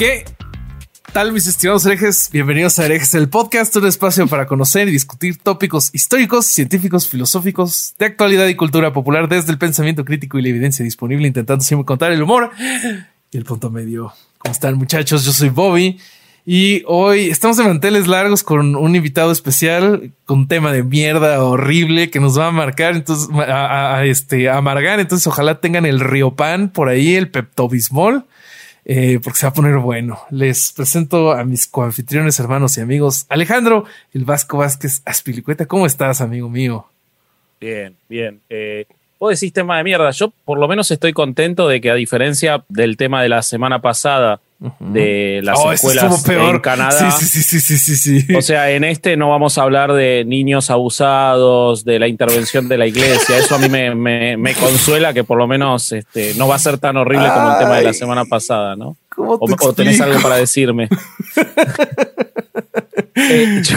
¿Qué tal mis estimados herejes? Bienvenidos a Herejes el podcast, un espacio para conocer y discutir tópicos históricos, científicos, filosóficos, de actualidad y cultura popular desde el pensamiento crítico y la evidencia disponible, intentando siempre contar el humor y el punto medio. ¿Cómo están muchachos? Yo soy Bobby y hoy estamos en manteles largos con un invitado especial con un tema de mierda horrible que nos va a marcar, entonces a, este amargar, entonces ojalá tengan el Riopan por ahí, el Pepto-Bismol eh, porque se va a poner bueno. Les presento a mis coanfitriones, hermanos y amigos. Alejandro, el Vasco Vázquez Aspilicueta. ¿Cómo estás, amigo mío? Bien, bien. Eh, vos decís tema de mierda. Yo por lo menos estoy contento de que a diferencia del tema de la semana pasada de las Oh, escuelas peor. en Canadá. Sí, sí, sí, sí, sí. O sea, en este no vamos a hablar de niños abusados, de la intervención de la iglesia. Eso a mí me, me- me consuela que por lo menos este, no va a ser tan horrible como el tema de la semana pasada, ¿no? ¿Cómo O, te o tenés explico? algo para decirme. Eh, yo-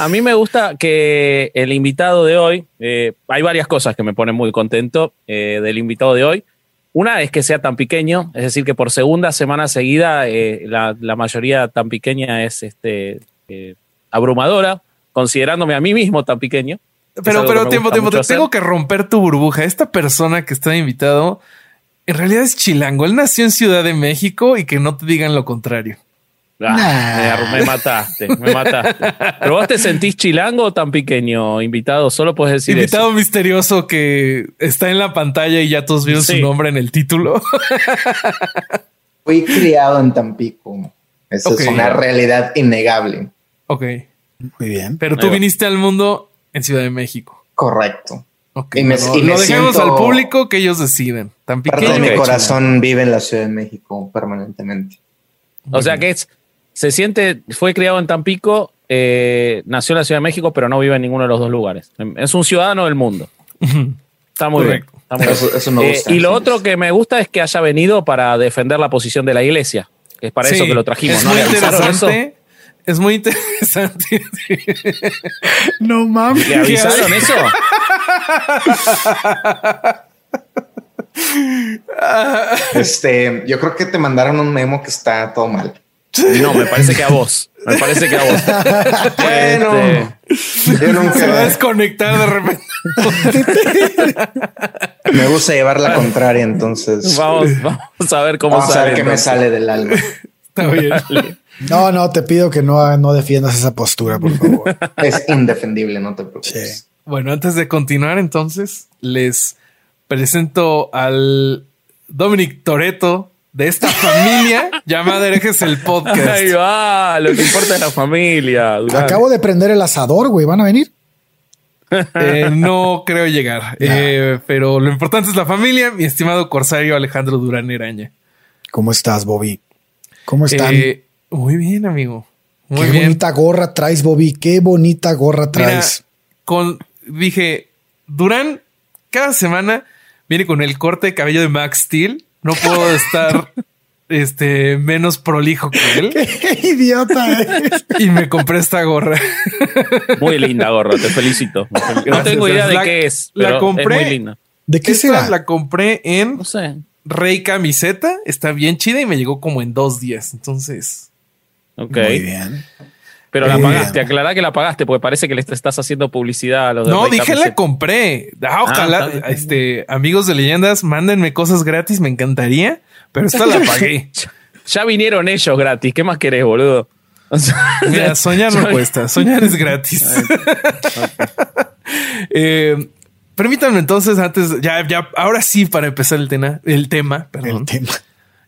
a mí me gusta que el invitado de hoy, eh, hay varias cosas que me ponen muy contento eh, del invitado de hoy. Una es que sea tan pequeño, es decir, que por segunda semana seguida eh, la, la mayoría tan pequeña es este, eh, abrumadora, considerándome a mí mismo tan pequeño. Pero, pero tiempo, tiempo. mucho Te hacer. tengo que romper tu burbuja. Esta persona que está invitado en realidad es chilango. Él nació en Ciudad de México y que no te digan lo contrario. Ah, me, me mataste, me mataste. ¿Pero vos te sentís chilango o tan pequeño, invitado? Solo puedes decir eso. invitado misterioso que está en la pantalla y ya todos vieron su nombre en el título. Fui criado en Tampico. Esa Ok. es una realidad innegable. ok. Muy bien. Pero tú viniste al mundo en Ciudad de México. Correcto. Ok. Y me- no, y me lo dejamos siento- al público que ellos deciden. Tan Parte pequeño. de mi corazón vive en la Ciudad de México permanentemente. O sea que es, se siente, fue criado en Tampico, eh, nació en la Ciudad de México, pero no vive en ninguno de los dos lugares. Es un ciudadano del mundo. Está muy Correcto. bien. está muy bien. Eso, eso me Eh, gusta. y lo otro que me gusta es que haya venido para defender la posición de la iglesia, que es para eso que lo trajimos. Es ¿no? muy ¿Le avisaron eso? interesante. Es muy interesante. No mames. ¿Le avisaron eso? Este, yo creo que te mandaron un memo que está todo mal. No, me parece que a vos. Me parece que a vos. Bueno. Este, Yo nunca- Se va a desconectar de repente. me gusta llevar la contraria, entonces vamos, vamos a ver cómo vamos a sale. ver qué me sale del alma. Está bien. No, no, te pido que no, no defiendas esa postura, por favor. Es indefendible, no te preocupes. Sí. Bueno, antes de continuar, entonces les presento al Dominic Toreto de esta familia llamada Herejes el Podcast. Ahí va, lo que importa es la familia. Durán. Acabo de prender el asador, güey. ¿Van a venir? Eh, no creo llegar, Eh, pero lo importante es la familia. Mi estimado corsario Alejandro Durán Eraña. ¿Cómo estás, Bobby? ¿Cómo están? Eh, muy bien, amigo. Muy Qué bien. bonita gorra traes, Bobby. Qué bonita gorra Mira, traes. con, dije, Durán, cada semana viene con el corte de cabello de Max Steel. No puedo estar este, menos prolijo que él. Qué idiota eres. Y me compré esta gorra. Muy linda gorra, te felicito. No tengo idea de la- qué es, la pero compré. es muy linda. ¿De qué Esta será? la compré en No sé. Rey Camiseta. Está bien chida y me llegó como en dos días. Entonces, Ok. Muy bien. Pero la Muy pagaste, bien. aclará que la pagaste, porque parece que le estás haciendo publicidad a los de no, dije la compré. Ah, ojalá, está bien. este, amigos de leyendas, mándenme cosas gratis, me encantaría, pero esta la pagué. Ya vinieron ellos gratis, ¿qué más querés, boludo? O sea, Mira, soñar no cuesta, soñar es gratis. Eh, permítanme entonces, antes, ya, ya, ahora sí, para empezar el tema, el tema, perdón, El tema.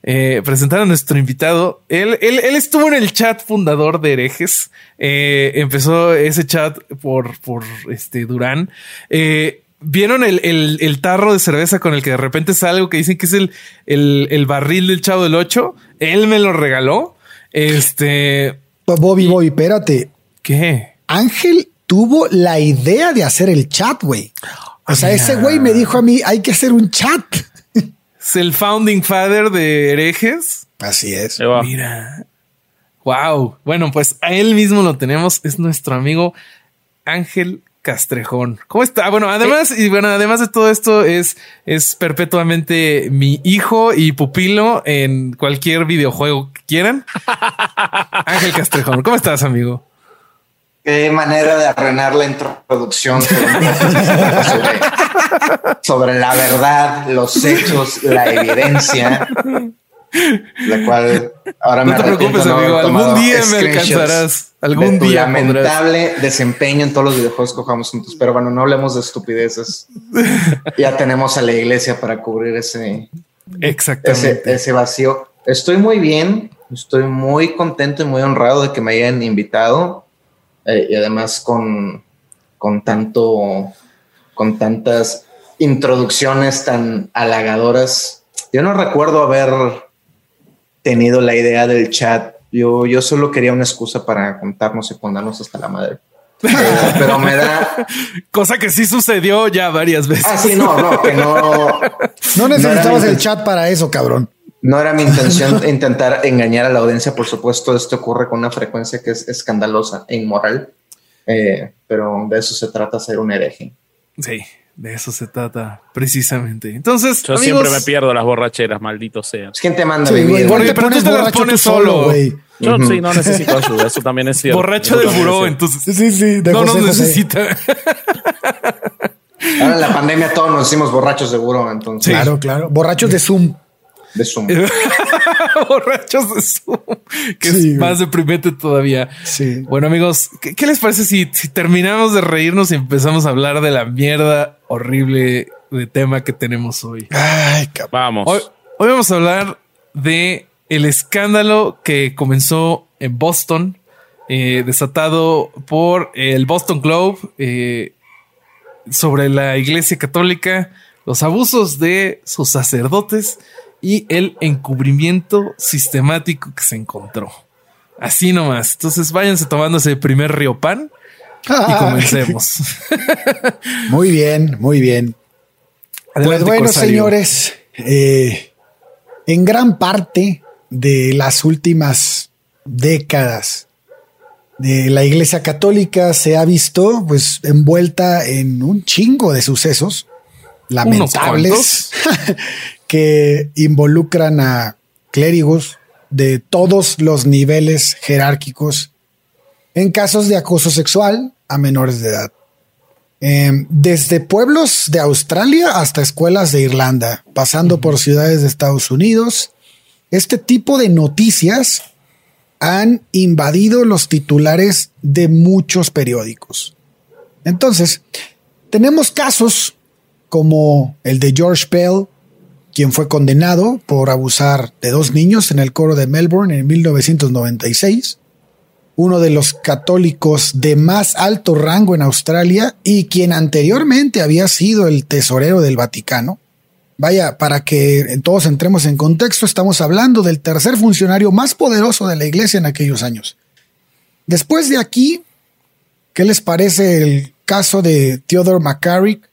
Eh, presentar a nuestro invitado. Él, él, él estuvo en el chat fundador de herejes. Eh, empezó ese chat por, por este Durán. Eh, ¿Vieron el, el, el, tarro de cerveza con el que de repente sale algo que dicen que es el, el, el barril del chavo del 8? Él me lo regaló. Este. Bobby, Bobby, espérate. ¿Qué? Ángel tuvo la idea de hacer el chat, güey. O sea, ese güey me dijo a mí, hay que hacer un chat. Es el founding father de herejes. Así es. Mira. Wow. Bueno, pues a él mismo lo tenemos. Es nuestro amigo Ángel Castrejón. ¿Cómo está? Bueno, además, y bueno, además de todo esto, es, es perpetuamente mi hijo y pupilo en cualquier videojuego que quieran. Ángel Castrejón, ¿cómo estás, amigo? Qué manera de arruinar la introducción sobre, sobre la verdad, los hechos, la evidencia la cual ahora no me te preocupes, amigo. Algún día me alcanzarás. Algún día. Lamentable desempeño en todos los videojuegos que jugamos juntos. Pero bueno, no hablemos de estupideces. ya tenemos a la iglesia para cubrir ese, Exactamente. ese, vacío. Estoy muy bien. Estoy muy contento y muy honrado de que me hayan invitado. Eh, y además con, con tanto, con tantas introducciones tan halagadoras. Yo no recuerdo haber tenido la idea del chat. Yo, yo solo quería una excusa para contarnos y ponernos hasta la madre. Pero, me da. Cosa que sí sucedió ya varias veces. Ah, sí, no, no, que no. No necesitabas el chat para eso, cabrón. No era mi intención intentar engañar a la audiencia. Por supuesto, esto ocurre con una frecuencia que es escandalosa e inmoral. Eh, pero de eso se trata ser un hereje. Sí. De eso se trata precisamente. Entonces, yo siempre me pierdo las borracheras, maldito sea. ¿Quién te manda a vivir? Porque, pero tú te las pones solo, güey. Yo sí no necesito ayuda, eso también es cierto. Borracho del buró, entonces. Sí, sí, no nos necesita. Ahora en la pandemia todos nos hicimos borrachos de buró, entonces. Claro, claro. Borrachos de Zoom de Zoom. Borrachos de Zoom, que es más deprimente todavía. Sí. Bueno, amigos, ¿qué, les parece si, si, terminamos de reírnos y empezamos a hablar de la mierda horrible de tema que tenemos hoy? Ay, Vamos. Hoy, hoy, vamos a hablar de el escándalo que comenzó en Boston, eh, desatado por el Boston Globe eh, sobre la Iglesia Católica, los abusos de sus sacerdotes y el encubrimiento sistemático que se encontró. Así nomás. Entonces váyanse tomando ese primer río pan y comencemos. muy bien, muy bien. pues bueno, señores, eh, en gran parte de las últimas décadas de la Iglesia Católica se ha visto pues envuelta en un chingo de sucesos lamentables que involucran a clérigos de todos los niveles jerárquicos en casos de acoso sexual a menores de edad. Em, desde pueblos de Australia hasta escuelas de Irlanda, pasando por ciudades de Estados Unidos, este tipo de noticias han invadido los titulares de muchos periódicos. Entonces, tenemos casos como el de George Pell, quien fue condenado por abusar de dos niños en el coro de Melbourne en 1996, uno de los católicos de más alto rango en Australia y quien anteriormente había sido el tesorero del Vaticano. Vaya, para que todos entremos en contexto, estamos hablando del tercer funcionario más poderoso de la iglesia en aquellos años. Después de aquí, ¿qué les parece el caso de Theodore McCarrick,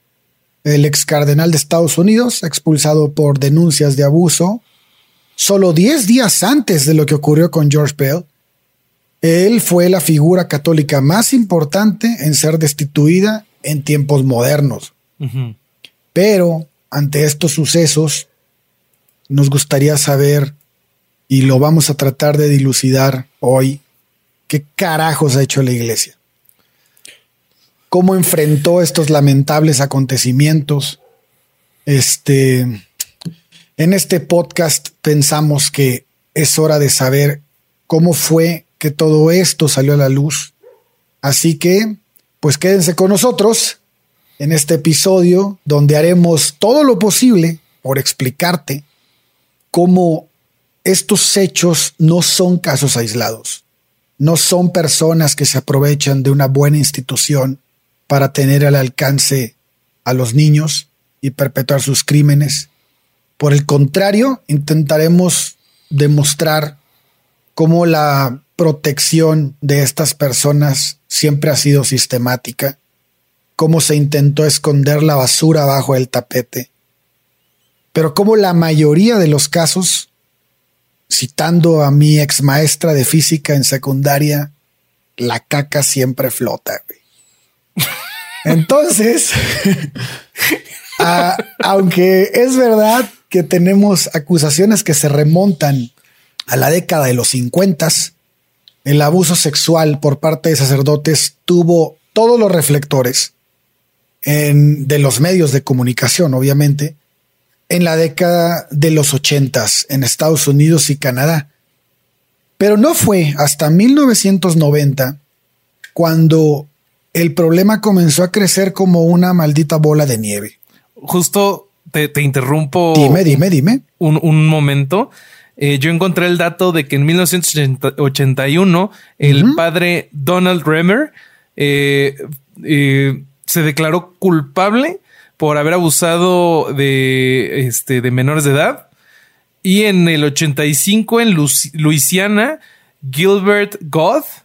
el ex cardenal de Estados Unidos, expulsado por denuncias de abuso, solo 10 días antes de lo que ocurrió con George Pell. Él fue la figura católica más importante en ser destituida en tiempos modernos. Pero ante estos sucesos, nos gustaría saber, y lo vamos a tratar de dilucidar hoy, qué carajos ha hecho la iglesia cómo enfrentó estos lamentables acontecimientos. Este, en este podcast pensamos que es hora de saber cómo fue que todo esto salió a la luz. Así que, pues quédense con nosotros en este episodio donde haremos todo lo posible por explicarte cómo estos hechos no son casos aislados, no son personas que se aprovechan de una buena institución para tener al alcance a los niños y perpetuar sus crímenes. Por el contrario, intentaremos demostrar cómo la protección de estas personas siempre ha sido sistemática, cómo se intentó esconder la basura bajo el tapete, pero cómo la mayoría de los casos, citando a mi ex maestra de física en secundaria, la caca siempre flota. Entonces, aunque es verdad que tenemos acusaciones que se remontan a la década de los 50, el abuso sexual por parte de sacerdotes tuvo todos los reflectores en, de los medios de comunicación, obviamente, en la década de los 80 en Estados Unidos y Canadá. Pero no fue hasta 1990 cuando el problema comenzó a crecer como una maldita bola de nieve. Justo te, interrumpo. Dime, dime, dime. Un, momento. Eh, yo encontré el dato de que en 1981 el padre Donald Remer eh, eh, se declaró culpable por haber abusado de, este, de menores de edad. Y en el 85 en Luisiana, Gilbert Goth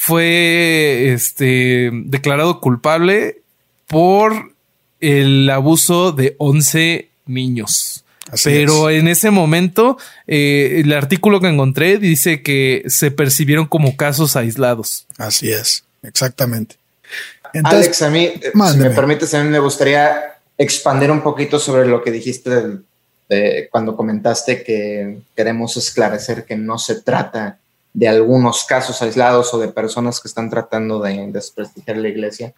fue este, declarado culpable por el abuso de 11 niños. Pero en ese momento, eh, el artículo que encontré dice que se percibieron como casos aislados. Así es, exactamente. Alex, a mí, eh, si me permites, a mí me gustaría expandir un poquito sobre lo que dijiste cuando comentaste que queremos esclarecer que no se trata de algunos casos aislados o de personas que están tratando de desprestigiar la iglesia.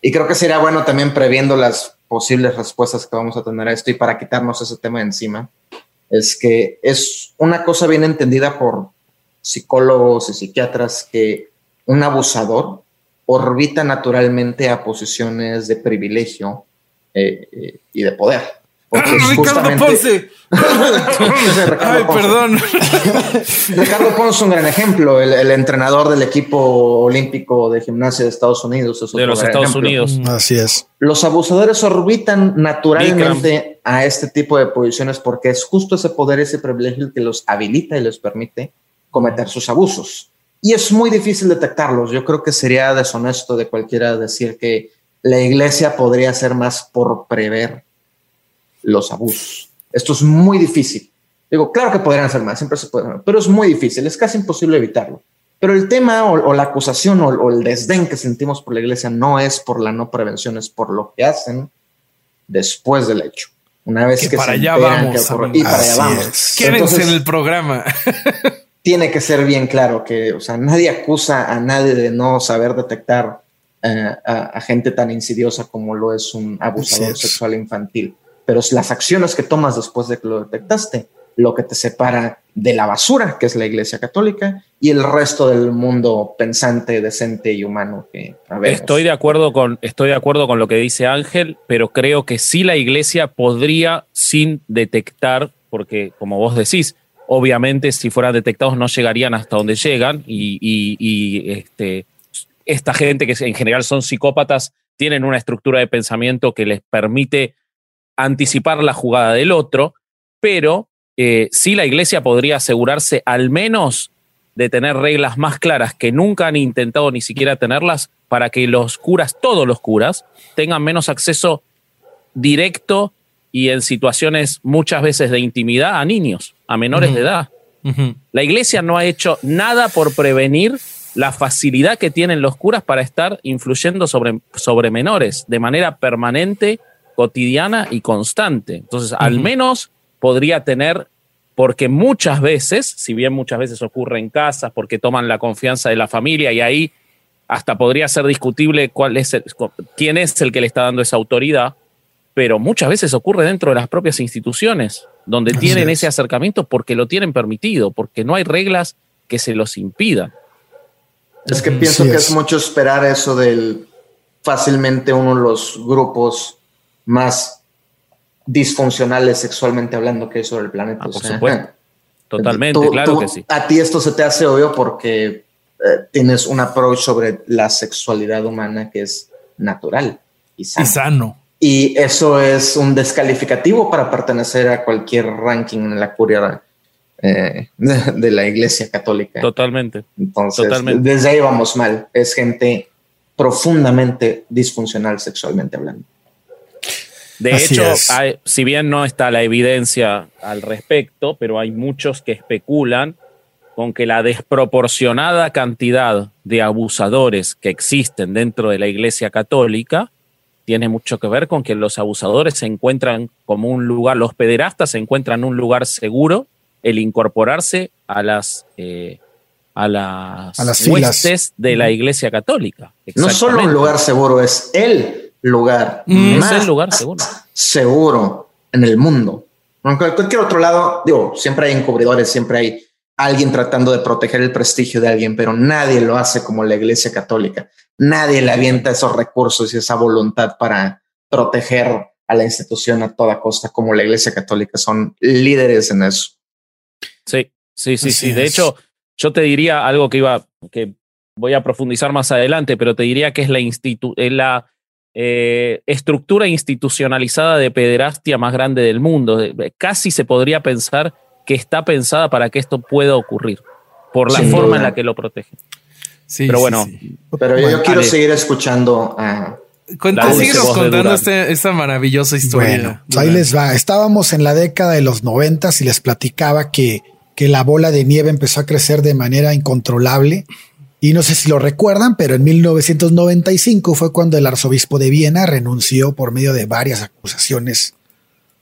Y creo que sería bueno también previendo las posibles respuestas que vamos a tener a esto y para quitarnos ese tema de encima, es que es una cosa bien entendida por psicólogos y psiquiatras que un abusador orbita naturalmente a posiciones de privilegio eh, eh, y de poder. Ricardo Ponce. Ay, perdón. Ricardo Ponce es un gran ejemplo, el, entrenador del equipo olímpico de gimnasia de Estados Unidos. de los Estados Unidos. Así es. Los abusadores orbitan naturalmente a este tipo de posiciones porque es justo ese poder, ese privilegio el que los habilita y les permite cometer sus abusos. Y es muy difícil detectarlos. Yo creo que sería deshonesto de cualquiera decir que la iglesia podría ser más por prever los abusos. Esto es muy difícil. Digo, claro que podrían hacer más, siempre se puede, pero es muy difícil, es casi imposible evitarlo. Pero el tema o, la acusación o, el desdén que sentimos por la iglesia no es por la no prevención, es por lo que hacen después del hecho. Una vez que, para allá vamos. y para allá vamos. Quédense en el programa. tiene que ser bien claro que, o sea, nadie acusa a nadie de no saber detectar eh, a, gente tan insidiosa como lo es un abusador sexual infantil pero es las acciones que tomas después de que lo detectaste lo que te separa de la basura, que es la Iglesia Católica, y el resto del mundo pensante, decente y humano que Estoy de acuerdo con, estoy de acuerdo con lo que dice Ángel, pero creo que sí la Iglesia podría, sin detectar, porque como vos decís, obviamente si fueran detectados no llegarían hasta donde llegan, y, y este, esta gente que en general son psicópatas tienen una estructura de pensamiento que les permite anticipar la jugada del otro, pero eh, sí la iglesia podría asegurarse al menos de tener reglas más claras que nunca han intentado ni siquiera tenerlas para que los curas, todos los curas, tengan menos acceso directo y en situaciones muchas veces de intimidad a niños, a menores de edad. La iglesia no ha hecho nada por prevenir la facilidad que tienen los curas para estar influyendo sobre, sobre menores de manera permanente cotidiana y constante. Entonces, al menos podría tener, porque muchas veces, si bien muchas veces ocurre en casas, porque toman la confianza de la familia y ahí hasta podría ser discutible cuál es quién es el que le está dando esa autoridad, pero muchas veces ocurre dentro de las propias instituciones, donde tienen ese acercamiento porque lo tienen permitido, porque no hay reglas que se los impidan. Es que pienso que es mucho esperar eso del fácilmente uno de los grupos más disfuncionales sexualmente hablando que hay sobre el planeta. Ah, por supuesto. Totalmente, claro que sí. A ti esto se te hace obvio porque eh, tienes un approach sobre la sexualidad humana que es natural y sano. y eso es un descalificativo para pertenecer a cualquier ranking en la curia eh, de, la Iglesia Católica. Totalmente. Entonces, desde ahí vamos mal. Es gente profundamente disfuncional sexualmente hablando. De hecho, si bien no está la evidencia al respecto, pero hay muchos que especulan con que la desproporcionada cantidad de abusadores que existen dentro de la Iglesia Católica tiene mucho que ver con que los abusadores se encuentran como un lugar, los pederastas se encuentran un lugar seguro el incorporarse a las eh, a las, a las de la Iglesia Católica. No solo un lugar seguro, es el lugar mm. más el lugar seguro. seguro en el mundo. En cualquier otro lado, digo, siempre hay encubridores, siempre hay alguien tratando de proteger el prestigio de alguien, pero nadie lo hace como la Iglesia Católica. Nadie le avienta esos recursos y esa voluntad para proteger a la institución a toda costa como la Iglesia Católica. Son líderes en eso. Sí, sí, sí, sí. De hecho, yo te diría algo que iba, que voy a profundizar más adelante, pero te diría que es la, institu la eh, estructura institucionalizada de pederastia más grande del mundo. Casi se podría pensar que está pensada para que esto pueda ocurrir, por la forma en la que lo protege. Sí, pero bueno, pero yo quiero seguir escuchando a. contando este, esta maravillosa historia. Bueno, pues ahí les va. Estábamos en la década de los noventas y les platicaba que, que la bola de nieve empezó a crecer de manera incontrolable. Y no sé si lo recuerdan, pero en 1995 fue cuando el arzobispo de Viena renunció por medio de varias acusaciones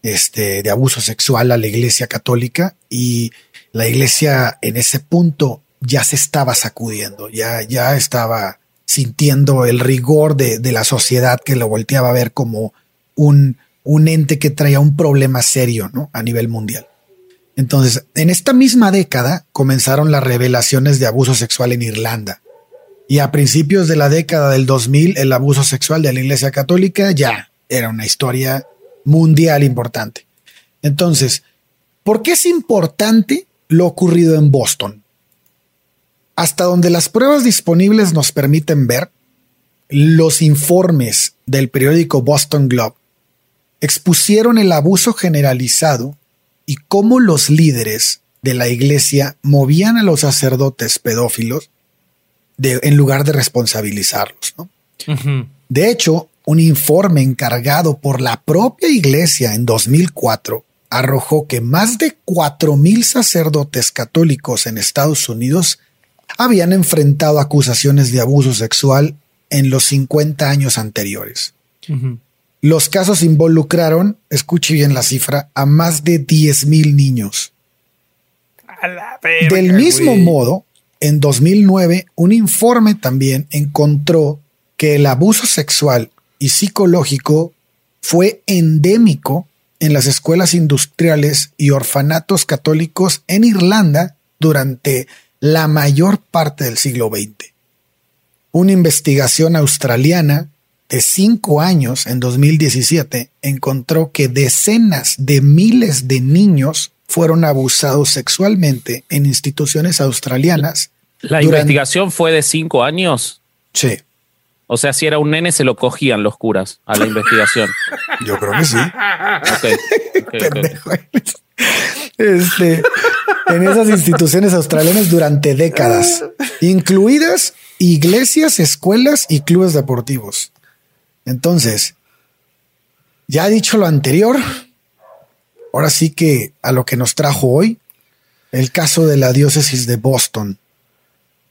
este, de abuso sexual a la Iglesia Católica y la Iglesia en ese punto ya se estaba sacudiendo, ya, ya estaba sintiendo el rigor de, de la sociedad que lo volteaba a ver como un, un ente que traía un problema serio ¿no? a nivel mundial. Entonces, en esta misma década comenzaron las revelaciones de abuso sexual en Irlanda. Y a principios de la década del 2000, el abuso sexual de la Iglesia Católica ya era una historia mundial importante. Entonces, ¿por qué es importante lo ocurrido en Boston? Hasta donde las pruebas disponibles nos permiten ver, los informes del periódico Boston Globe expusieron el abuso generalizado y cómo los líderes de la iglesia movían a los sacerdotes pedófilos en lugar de responsabilizarlos. De hecho, un informe encargado por la propia iglesia en 2004 arrojó que más de 4.000 sacerdotes católicos en Estados Unidos habían enfrentado acusaciones de abuso sexual en los 50 años anteriores. Los casos involucraron, escuche bien la cifra, a más de 10.000 niños. Del mismo modo, en 2009, un informe también encontró que el abuso sexual y psicológico fue endémico en las escuelas industriales y orfanatos católicos en Irlanda durante la mayor parte del siglo XX. Una investigación australiana de cinco años en 2017 encontró que decenas de miles de niños fueron abusados sexualmente en instituciones australianas. ¿La investigación fue de cinco años? Sí. O sea, si era un nene, se lo cogían los curas a la investigación. Yo creo que sí. Este, en esas instituciones australianas durante décadas, incluidas iglesias, escuelas y clubes deportivos. Entonces, ya dicho lo anterior, ahora sí que a lo que nos trajo hoy, el caso de la diócesis de Boston.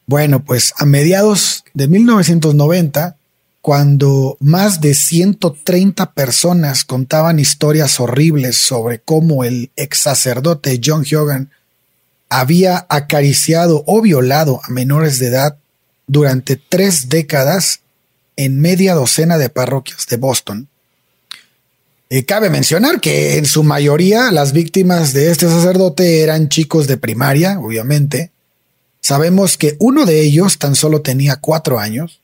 Bueno, pues a mediados de 1990, cuando más de 130 personas contaban historias horribles sobre cómo el ex sacerdote John Hogan había acariciado o violado a menores de edad durante tres décadas en media docena de parroquias de Boston. Y cabe mencionar que en su mayoría las víctimas de este sacerdote eran chicos de primaria, obviamente, Sabemos que uno de ellos tan solo tenía cuatro años.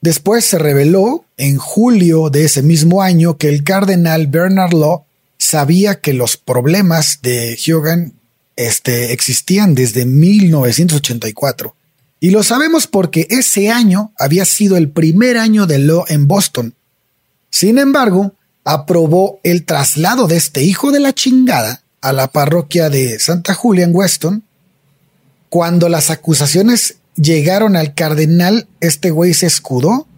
Después se reveló en julio de ese mismo año que el cardenal Bernard Law sabía que los problemas de Hogan este, existían desde 1984. Y lo sabemos porque ese año había sido el primer año de Law en Boston. Sin embargo, aprobó el traslado de este hijo de la chingada a la parroquia de Santa Julia en Weston. Cuando las acusaciones llegaron al cardenal, este güey se escudó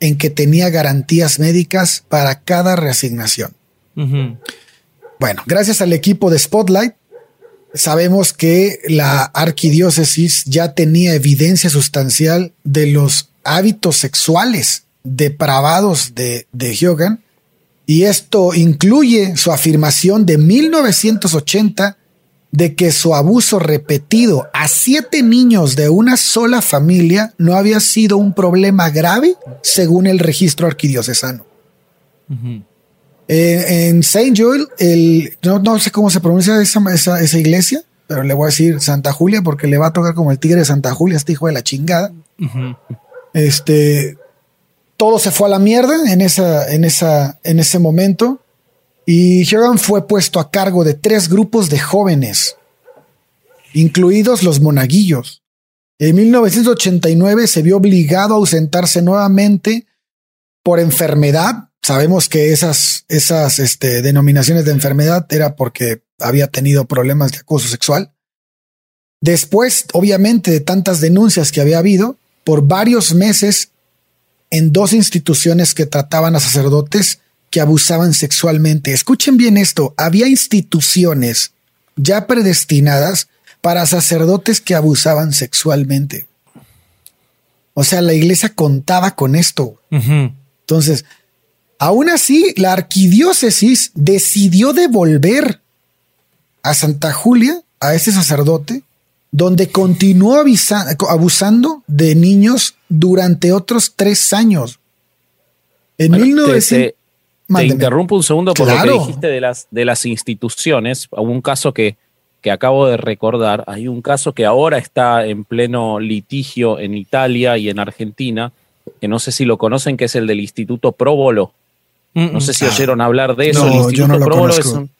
en que tenía garantías médicas para cada reasignación. Bueno, gracias al equipo de Spotlight, sabemos que la arquidiócesis ya tenía evidencia sustancial de los hábitos sexuales depravados de, de Hyogan, y esto incluye su afirmación de 1980 de que su abuso repetido a siete niños de una sola familia no había sido un problema grave según el registro arquidiocesano. Eh, en Saint Joel, el, no, sé cómo se pronuncia esa, esa, iglesia, pero le voy a decir Santa Julia porque le va a tocar como el tigre de Santa Julia, este hijo de la chingada. Este, todo se fue a la mierda en, esa, en, esa, en ese momento. Y Huron fue puesto a cargo de tres grupos de jóvenes, incluidos los monaguillos. En 1989 se vio obligado a ausentarse nuevamente por enfermedad. Sabemos que esas, esas este, denominaciones de enfermedad era porque había tenido problemas de acoso sexual. Después, obviamente, de tantas denuncias que había habido, por varios meses en dos instituciones que trataban a sacerdotes que abusaban sexualmente. Escuchen bien esto, había instituciones ya predestinadas para sacerdotes que abusaban sexualmente. O sea, la iglesia contaba con esto. Entonces, aún así, la arquidiócesis decidió devolver a Santa Julia, a ese sacerdote, donde continuó abusando de niños durante otros tres años. En 1900... Te interrumpo un segundo por lo que dijiste de las, de las instituciones. Un caso que, que acabo de recordar, hay un caso que ahora está en pleno litigio en Italia y en Argentina, que no sé si lo conocen, que es el del Instituto Probolo. No sé si ah. oyeron hablar de eso. el Instituto Probolo es un,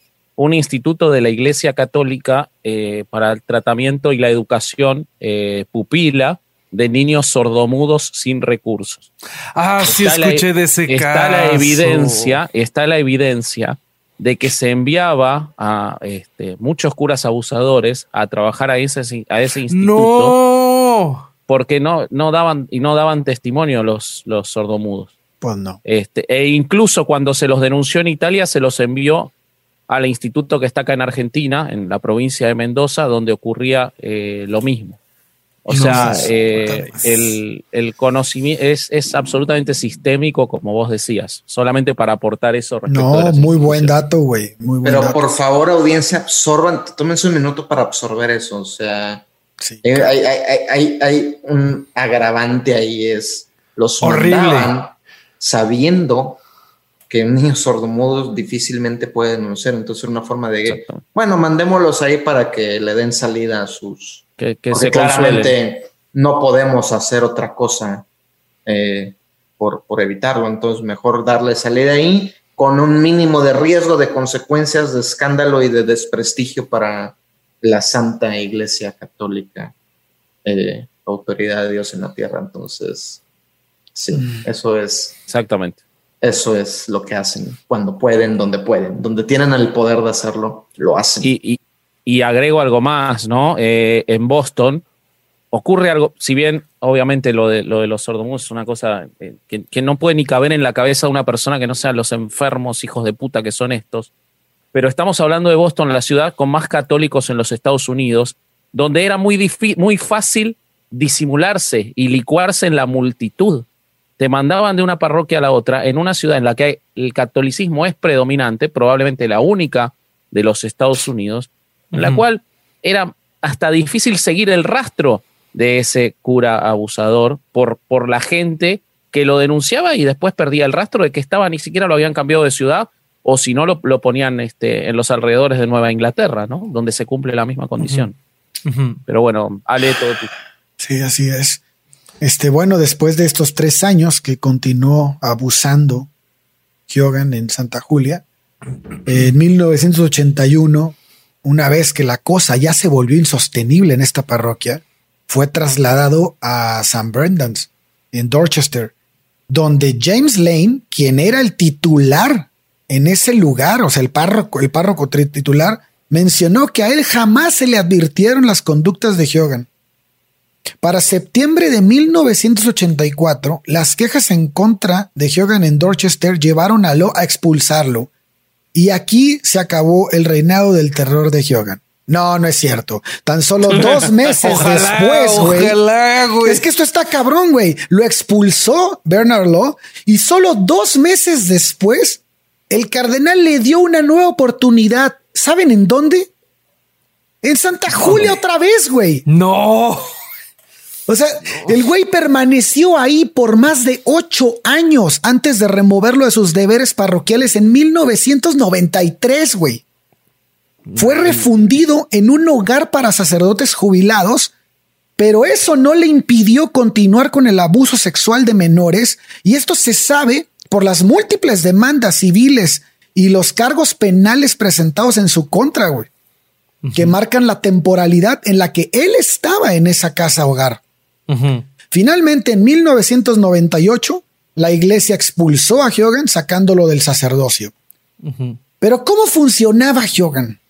instituto de la Iglesia Católica eh, para el tratamiento y la educación eh, pupila de niños sordomudos sin recursos. Ah, sí, escuché de ese está caso. La evidencia, está la evidencia de que se enviaba a este, muchos curas abusadores a trabajar a ese, a ese instituto. No. Porque no, no daban, y no daban testimonio los, los sordomudos. Pues no. Este, e incluso cuando se los denunció en Italia, se los envió al instituto que está acá en Argentina, en la provincia de Mendoza, donde ocurría eh, lo mismo. O sea, eh, el, conocimiento es, absolutamente sistémico, como vos decías, solamente para aportar eso. No, muy buen dato, güey. Pero por favor, audiencia, absorban, tómense un minuto para absorber eso. O sea, eh, hay, un agravante ahí, es los horrible sabiendo que niños sordomudos difícilmente pueden denunciar. Entonces, una forma de, bueno, mandémoslos ahí para que le den salida a sus que, se claramente no podemos hacer otra cosa eh, por, por, evitarlo. Entonces, mejor darle salida ahí con un mínimo de riesgo de consecuencias de escándalo y de desprestigio para la Santa Iglesia Católica, eh, autoridad de Dios en la tierra. Entonces, sí, mm. eso es. Exactamente. Eso es lo que hacen cuando pueden, donde pueden, donde tienen el poder de hacerlo, lo hacen. y, y agrego algo más, ¿no? Eh, en Boston ocurre algo, si bien obviamente lo de, lo de los sordomudos es una cosa eh, que, no puede ni caber en la cabeza de una persona que no sean los enfermos hijos de puta que son estos, pero estamos hablando de Boston, la ciudad con más católicos en los Estados Unidos, donde era muy, muy fácil disimularse y licuarse en la multitud. Te mandaban de una parroquia a la otra en una ciudad en la que el catolicismo es predominante, probablemente la única de los Estados Unidos, en la cual era hasta difícil seguir el rastro de ese cura abusador por, por la gente que lo denunciaba y después perdía el rastro de que estaba, ni siquiera lo habían cambiado de ciudad o si no lo, ponían este, en los alrededores de Nueva Inglaterra, ¿no? Donde se cumple la misma condición. Pero bueno, Ale, todo tú. Sí, así es. Este, bueno, después de estos tres años que continuó abusando Hyogan en Santa Julia, en 1981 una vez que la cosa ya se volvió insostenible en esta parroquia, fue trasladado a St. Brendan's, en Dorchester, donde James Lane, quien era el titular en ese lugar, o sea, el párroco, el párroco titular, mencionó que a él jamás se le advirtieron las conductas de Hogan. Para septiembre de 1984, las quejas en contra de Hogan en Dorchester llevaron a Lo a expulsarlo. Y aquí se acabó el reinado del terror de Hogan. No, no es cierto. Tan solo dos meses después, güey. Es que esto está cabrón, güey. Lo expulsó Bernard Law y solo dos meses después, el cardenal le dio una nueva oportunidad. ¿Saben en dónde? En Santa Julia otra vez, güey. No. O sea, el güey permaneció ahí por más de ocho años antes de removerlo de sus deberes parroquiales en 1993, güey. Fue refundido en un hogar para sacerdotes jubilados, pero eso no le impidió continuar con el abuso sexual de menores y esto se sabe por las múltiples demandas civiles y los cargos penales presentados en su contra, güey, que marcan la temporalidad en la que él estaba en esa casa hogar. Finalmente, en 1998, la iglesia expulsó a Hogan sacándolo del sacerdocio. Pero ¿cómo funcionaba Hogan?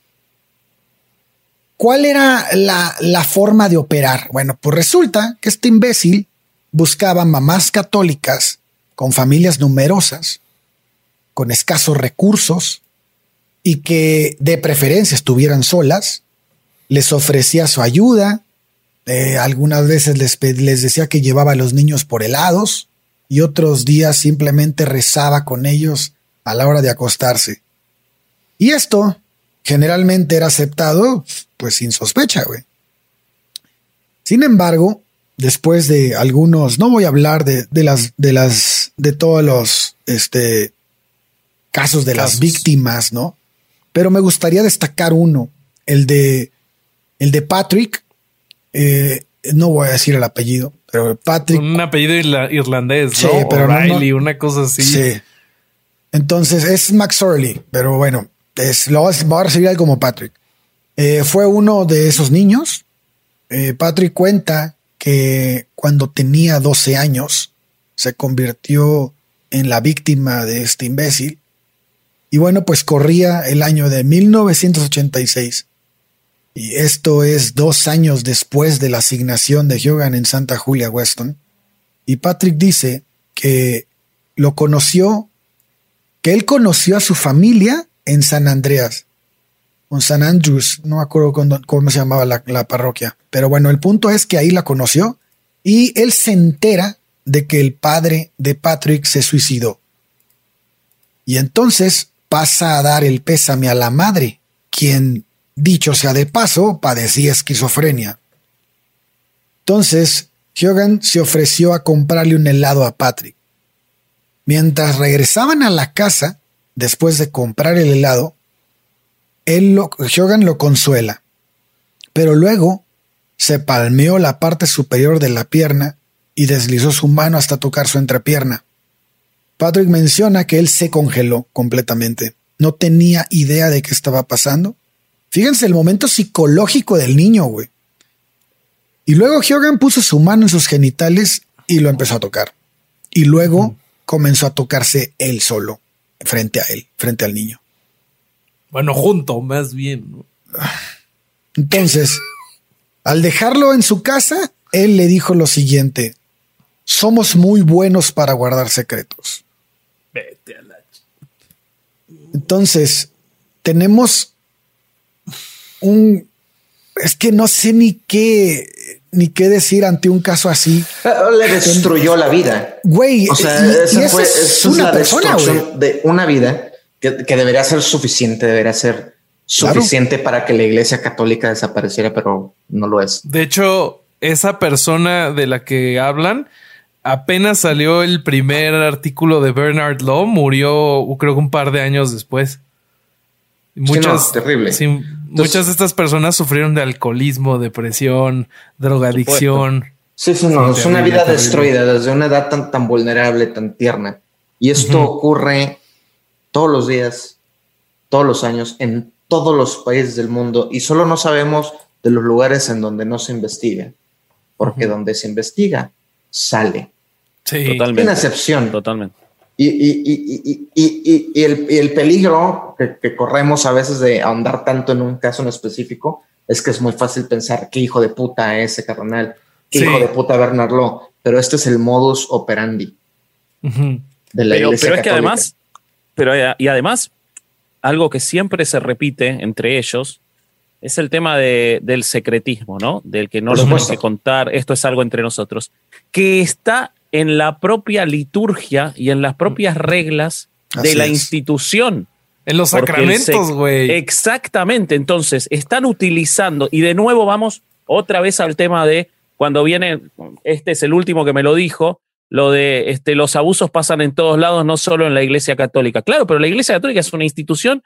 ¿Cuál era la, la, forma de operar? Bueno, pues resulta que este imbécil buscaba mamás católicas con familias numerosas, con escasos recursos y que de preferencia estuvieran solas, les ofrecía su ayuda, eh, algunas veces les, les decía que llevaba a los niños por helados y otros días simplemente rezaba con ellos a la hora de acostarse. Y esto generalmente era aceptado pues sin sospecha, güey. Sin embargo, después de algunos, no voy a hablar de, de las, de las, de todos los, este, casos de las víctimas, ¿no? Pero me gustaría destacar uno, el de, el de Patrick, eh, no voy a decir el apellido, pero Patrick. Un apellido irlandés, sí, pero O'Reilly, una cosa así. Sí. Entonces es Max pero bueno, es, lo va a recibir como Patrick. Eh, fue uno de esos niños. Eh, Patrick cuenta que cuando tenía 12 años se convirtió en la víctima de este imbécil. Y bueno, pues corría el año de 1986. Y esto es dos años después de la asignación de Hogan en Santa Julia Weston. Y Patrick dice que lo conoció, que él conoció a su familia en San Andreas, en San Andrews, no me acuerdo cómo, se llamaba la, la parroquia. Pero bueno, el punto es que ahí la conoció y él se entera de que el padre de Patrick se suicidó. Y entonces pasa a dar el pésame a la madre, quien Dicho sea de paso, padecía esquizofrenia. Entonces, Hogan se ofreció a comprarle un helado a Patrick. Mientras regresaban a la casa, después de comprar el helado, él Hogan lo consuela, pero luego se palmeó la parte superior de la pierna y deslizó su mano hasta tocar su entrepierna. Patrick menciona que él se congeló completamente. No tenía idea de qué estaba pasando Fíjense el momento psicológico del niño, güey. Y luego Hogan puso su mano en sus genitales y lo empezó a tocar. Y luego comenzó a tocarse él solo, frente a él, frente al niño. Bueno, junto, más bien. Entonces, al dejarlo en su casa, él le dijo lo siguiente: Somos muy buenos para guardar secretos. Vete a la. Entonces, tenemos un es que no sé ni qué ni qué decir ante un caso así. Le destruyó la vida. Güey, o sea, es una la destrucción de una vida que, debería ser suficiente, debería ser suficiente para que la iglesia católica desapareciera, pero no lo es. De hecho, esa persona de la que hablan, apenas salió el primer artículo de Bernard Law, murió creo que un par de años después. Muchas, terrible. Muchas de estas personas sufrieron de alcoholismo, depresión, drogadicción. Sí, sí, no, es una vida destruida desde una edad tan, tan vulnerable, tan tierna. Y esto ocurre todos los días, todos los años, en todos los países del mundo y solo no sabemos de los lugares en donde no se investiga, porque donde se investiga, sale. Sí, totalmente. Una excepción. Totalmente. Y, y, y, y el, el, peligro que, que, corremos a veces de ahondar tanto en un caso en específico es que es muy fácil pensar qué hijo de puta ese carnal, qué hijo de puta Bernardo, pero este es el modus operandi de la pero, iglesia pero es que además, pero y además, algo que siempre se repite entre ellos es el tema de, del secretismo, ¿no? Del que no lo tenemos que contar, esto es algo entre nosotros, que está en la propia liturgia y en las propias reglas de la institución. En los sacramentos, güey. Exactamente. Entonces, están utilizando, y de nuevo vamos otra vez al tema de cuando viene, este es el último que me lo dijo, lo de este, los abusos pasan en todos lados, no solo en la Iglesia Católica. Claro, pero la Iglesia Católica es una institución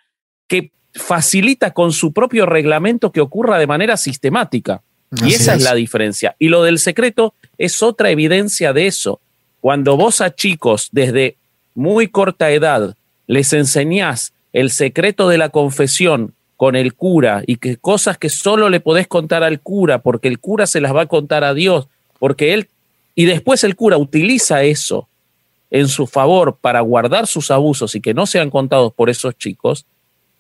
que facilita con su propio reglamento que ocurra de manera sistemática. Y esa es. la diferencia. Y lo del secreto es otra evidencia de eso. Cuando vos a chicos desde muy corta edad les enseñás el secreto de la confesión con el cura y que cosas que solo le podés contar al cura porque el cura se las va a contar a Dios, porque él y después el cura utiliza eso en su favor para guardar sus abusos y que no sean contados por esos chicos,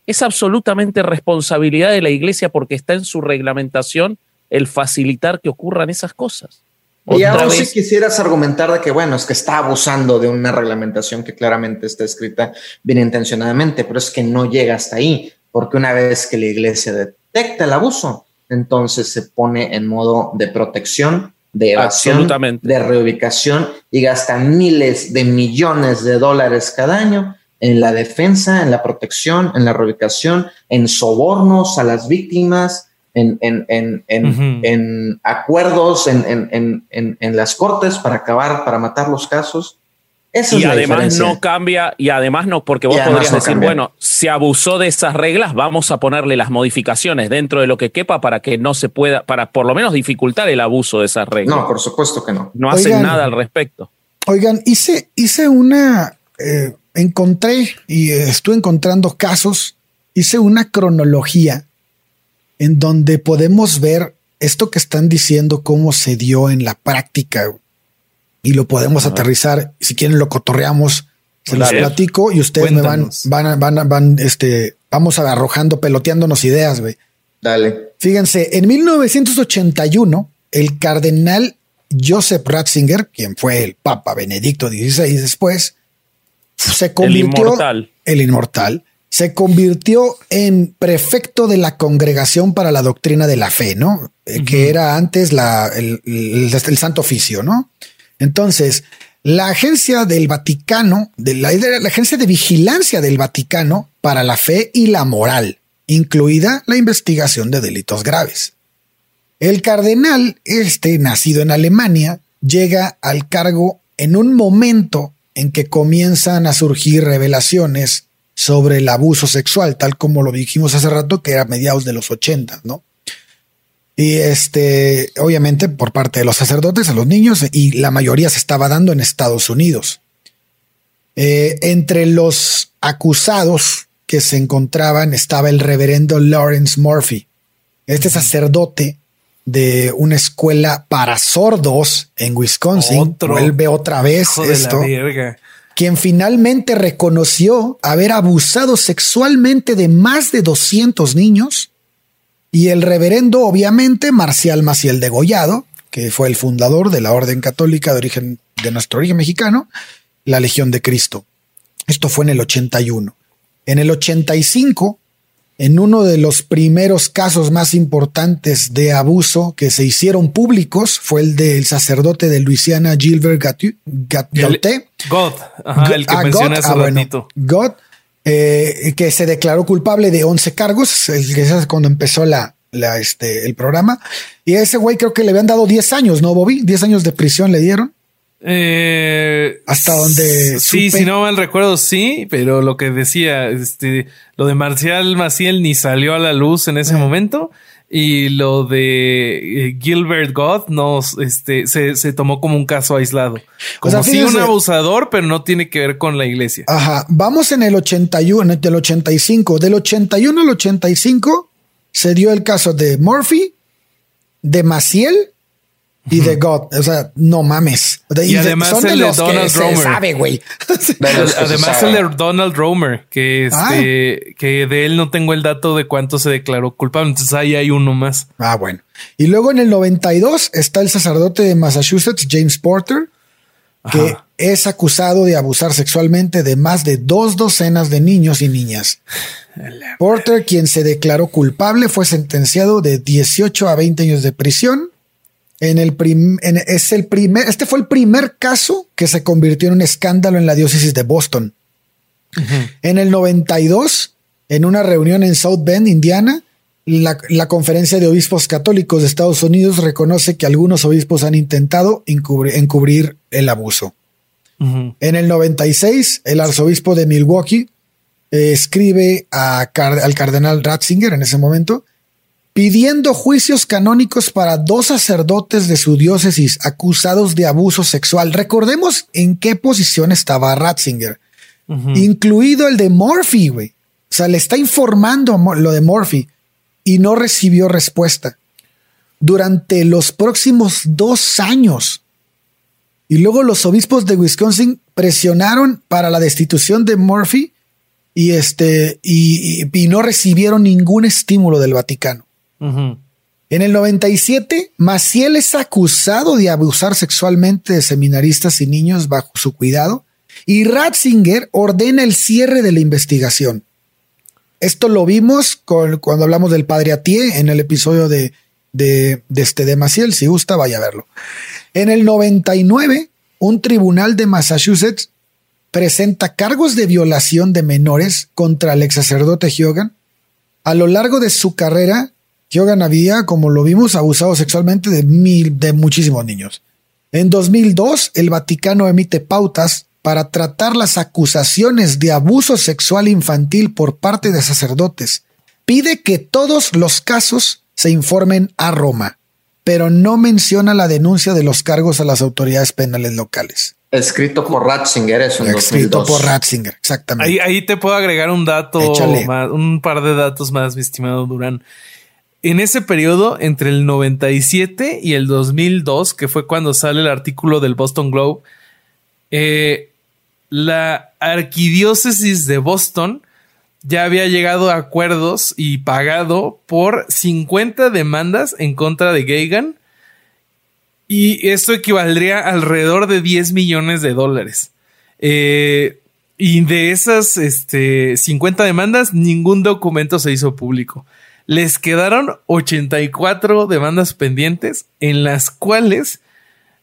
es absolutamente responsabilidad de la iglesia porque está en su reglamentación el facilitar que ocurran esas cosas. Y aún si quisieras argumentar de que, bueno, es que está abusando de una reglamentación que claramente está escrita bien intencionadamente, pero es que no llega hasta ahí, porque una vez que la iglesia detecta el abuso, entonces se pone en modo de protección, de evasión, de reubicación y gasta miles de millones de dólares cada año en la defensa, en la protección, en la reubicación, en sobornos a las víctimas, en, en, en, en acuerdos en, las cortes para acabar, para matar los casos. y además no cambia, y además no, porque vos podrías decir, bueno, se abusó de esas reglas, vamos a ponerle las modificaciones dentro de lo que quepa para que no se pueda, para por lo menos dificultar el abuso de esas reglas. No, por supuesto que no. No hacen nada al respecto. Oigan, hice, hice una, eh, encontré y estuve encontrando casos, hice una cronología en donde podemos ver esto que están diciendo, cómo se dio en la práctica y lo podemos aterrizar. Si quieren, lo cotorreamos, se los platico y ustedes me van, van, van, van, este, vamos arrojando, peloteándonos ideas, güey. Dale. Fíjense, en 1981, el cardenal Joseph Ratzinger, quien fue el Papa Benedicto XVI después, se convirtió el inmortal. El inmortal se convirtió en prefecto de la Congregación para la Doctrina de la Fe, ¿no? Eh, que era antes la, el, el, Santo Oficio, ¿no? Entonces, la agencia del Vaticano, de la, la, agencia de vigilancia del Vaticano para la fe y la moral, incluida la investigación de delitos graves. El cardenal, este nacido en Alemania, llega al cargo en un momento en que comienzan a surgir revelaciones sobre el abuso sexual, tal como lo dijimos hace rato, que era mediados de los 80, ¿no? Y este, obviamente por parte de los sacerdotes a los niños, y la mayoría se estaba dando en Estados Unidos. Eh, entre los acusados que se encontraban estaba el reverendo Lawrence Murphy, este sacerdote de una escuela para sordos en Wisconsin. Vuelve otra vez esto quien finalmente reconoció haber abusado sexualmente de más de 200 niños, y el reverendo, obviamente, Marcial Maciel Degollado, que fue el fundador de la Orden Católica de origen de nuestro origen mexicano, la Legión de Cristo. Esto fue en el 81. En el 85, en uno de los primeros casos más importantes de abuso que se hicieron públicos fue el del sacerdote de Luisiana Gilbert Gauté. God, el que ah, mencioné hace ah, God, eh, que se declaró culpable de 11 cargos, es cuando empezó la, la, este, el programa. Y a ese güey creo que le habían dado 10 años, ¿no, Bobby? 10 años de prisión le dieron. Eh, Hasta donde. Sí, si no mal recuerdo, sí, pero lo que decía, este, lo de Marcial Maciel ni salió a la luz en ese eh. momento. Y lo de eh, Gilbert God no, este, se, tomó como un caso aislado. Como si un abusador, pero no tiene que ver con la iglesia. Ajá. Vamos en el 81, del 85. Del 81 al 85 se dio el caso de Murphy, de Maciel y The God. O sea, no mames. y, además son el de, Donald Romer. sabe, güey. además el de Donald Romer, que este, que de él no tengo el dato de cuánto se declaró culpable. Entonces ahí hay uno más. Ah, bueno. Y luego en el 92 está el sacerdote de Massachusetts, James Porter, que es acusado de abusar sexualmente de más de dos docenas de niños y niñas. Porter, quien se declaró culpable, fue sentenciado de 18 a 20 años de prisión. En el es el primer, este fue el primer caso que se convirtió en un escándalo en la diócesis de Boston. En el 92, en una reunión en South Bend, Indiana, la, Conferencia de Obispos Católicos de Estados Unidos reconoce que algunos obispos han intentado encubrir el abuso. En el 96, el arzobispo de Milwaukee eh, escribe al cardenal Ratzinger en ese momento, pidiendo juicios canónicos para dos sacerdotes de su diócesis acusados de abuso sexual. Recordemos en qué posición estaba Ratzinger, incluido el de Murphy, güey. O sea, le está informando lo de Murphy y no recibió respuesta. Durante los próximos dos años, y luego los obispos de Wisconsin presionaron para la destitución de Murphy y, este, y, no recibieron ningún estímulo del Vaticano. En el 97, Maciel es acusado de abusar sexualmente de seminaristas y niños bajo su cuidado y Ratzinger ordena el cierre de la investigación. Esto lo vimos cuando hablamos del padre Atié en el episodio de, de, este, de Maciel. Si gusta, vaya a verlo. En el 99, un tribunal de Massachusetts presenta cargos de violación de menores contra el ex sacerdote Hyogan. A lo largo de su carrera, Hyogan había, como lo vimos, abusado sexualmente de, mil, de muchísimos niños. En 2002, el Vaticano emite pautas para tratar las acusaciones de abuso sexual infantil por parte de sacerdotes. Pide que todos los casos se informen a Roma pero no menciona la denuncia de los cargos a las autoridades penales locales. Escrito por Ratzinger, eso en Escrito por Ratzinger, exactamente. Ahí, te puedo agregar un dato, un par de datos más, mi estimado Durán. En ese periodo, entre el 97 y el 2002, que fue cuando sale el artículo del Boston Globe, eh, la arquidiócesis de Boston ya había llegado a acuerdos y pagado por 50 demandas en contra de Geigan. Y esto equivaldría alrededor de 10 millones de dólares. Eh, y de esas este, 50 demandas, ningún documento se hizo público. Les quedaron 84 demandas pendientes en las cuales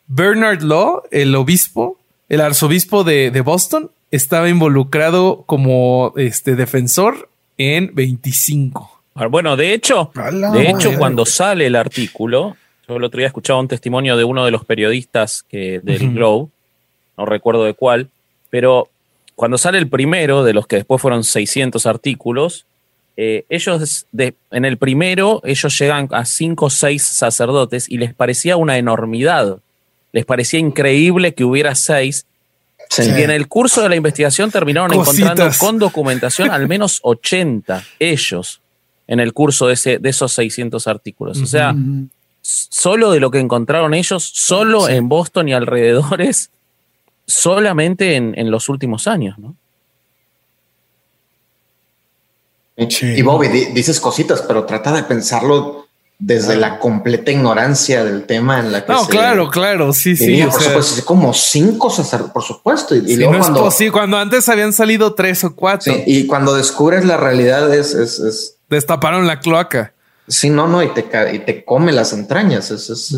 Bernard Law, el obispo, el arzobispo de, de Boston, estaba involucrado como este defensor en 25. Ah, bueno, de hecho, de hecho, cuando sale el artículo, yo el otro día escuchaba un testimonio de uno de los periodistas que, del Globe, no recuerdo de cuál, pero cuando sale el primero, de los que después fueron 600 artículos, eh, ellos, en el primero, ellos llegan a 5 o 6 sacerdotes y les parecía una enormidad. Les parecía increíble que hubiera 6 y en el curso de la investigación terminaron encontrando con documentación al menos 80 ellos en el curso de, ese, de esos 600 artículos. O sea, solo de lo que encontraron ellos, solo en Boston y alrededores, solamente en, los últimos años, ¿no? Y Bobby, dices cositas, pero trata de pensarlo desde la completa ignorancia del tema en la que no, claro, claro, sí, sí. Por supuesto, como cinco, por supuesto. Y, luego cuando, sí, cuando antes habían salido tres o cuatro. y cuando descubres la realidad es, es, Destaparon la cloaca. Sí, no, no, y te, y te come las entrañas. Es,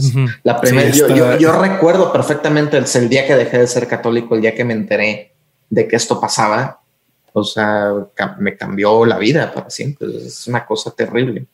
la primera. yo, yo, recuerdo perfectamente el, el día que dejé de ser católico, el día que me enteré de que esto pasaba. O sea, me cambió la vida para siempre. Es una cosa terrible.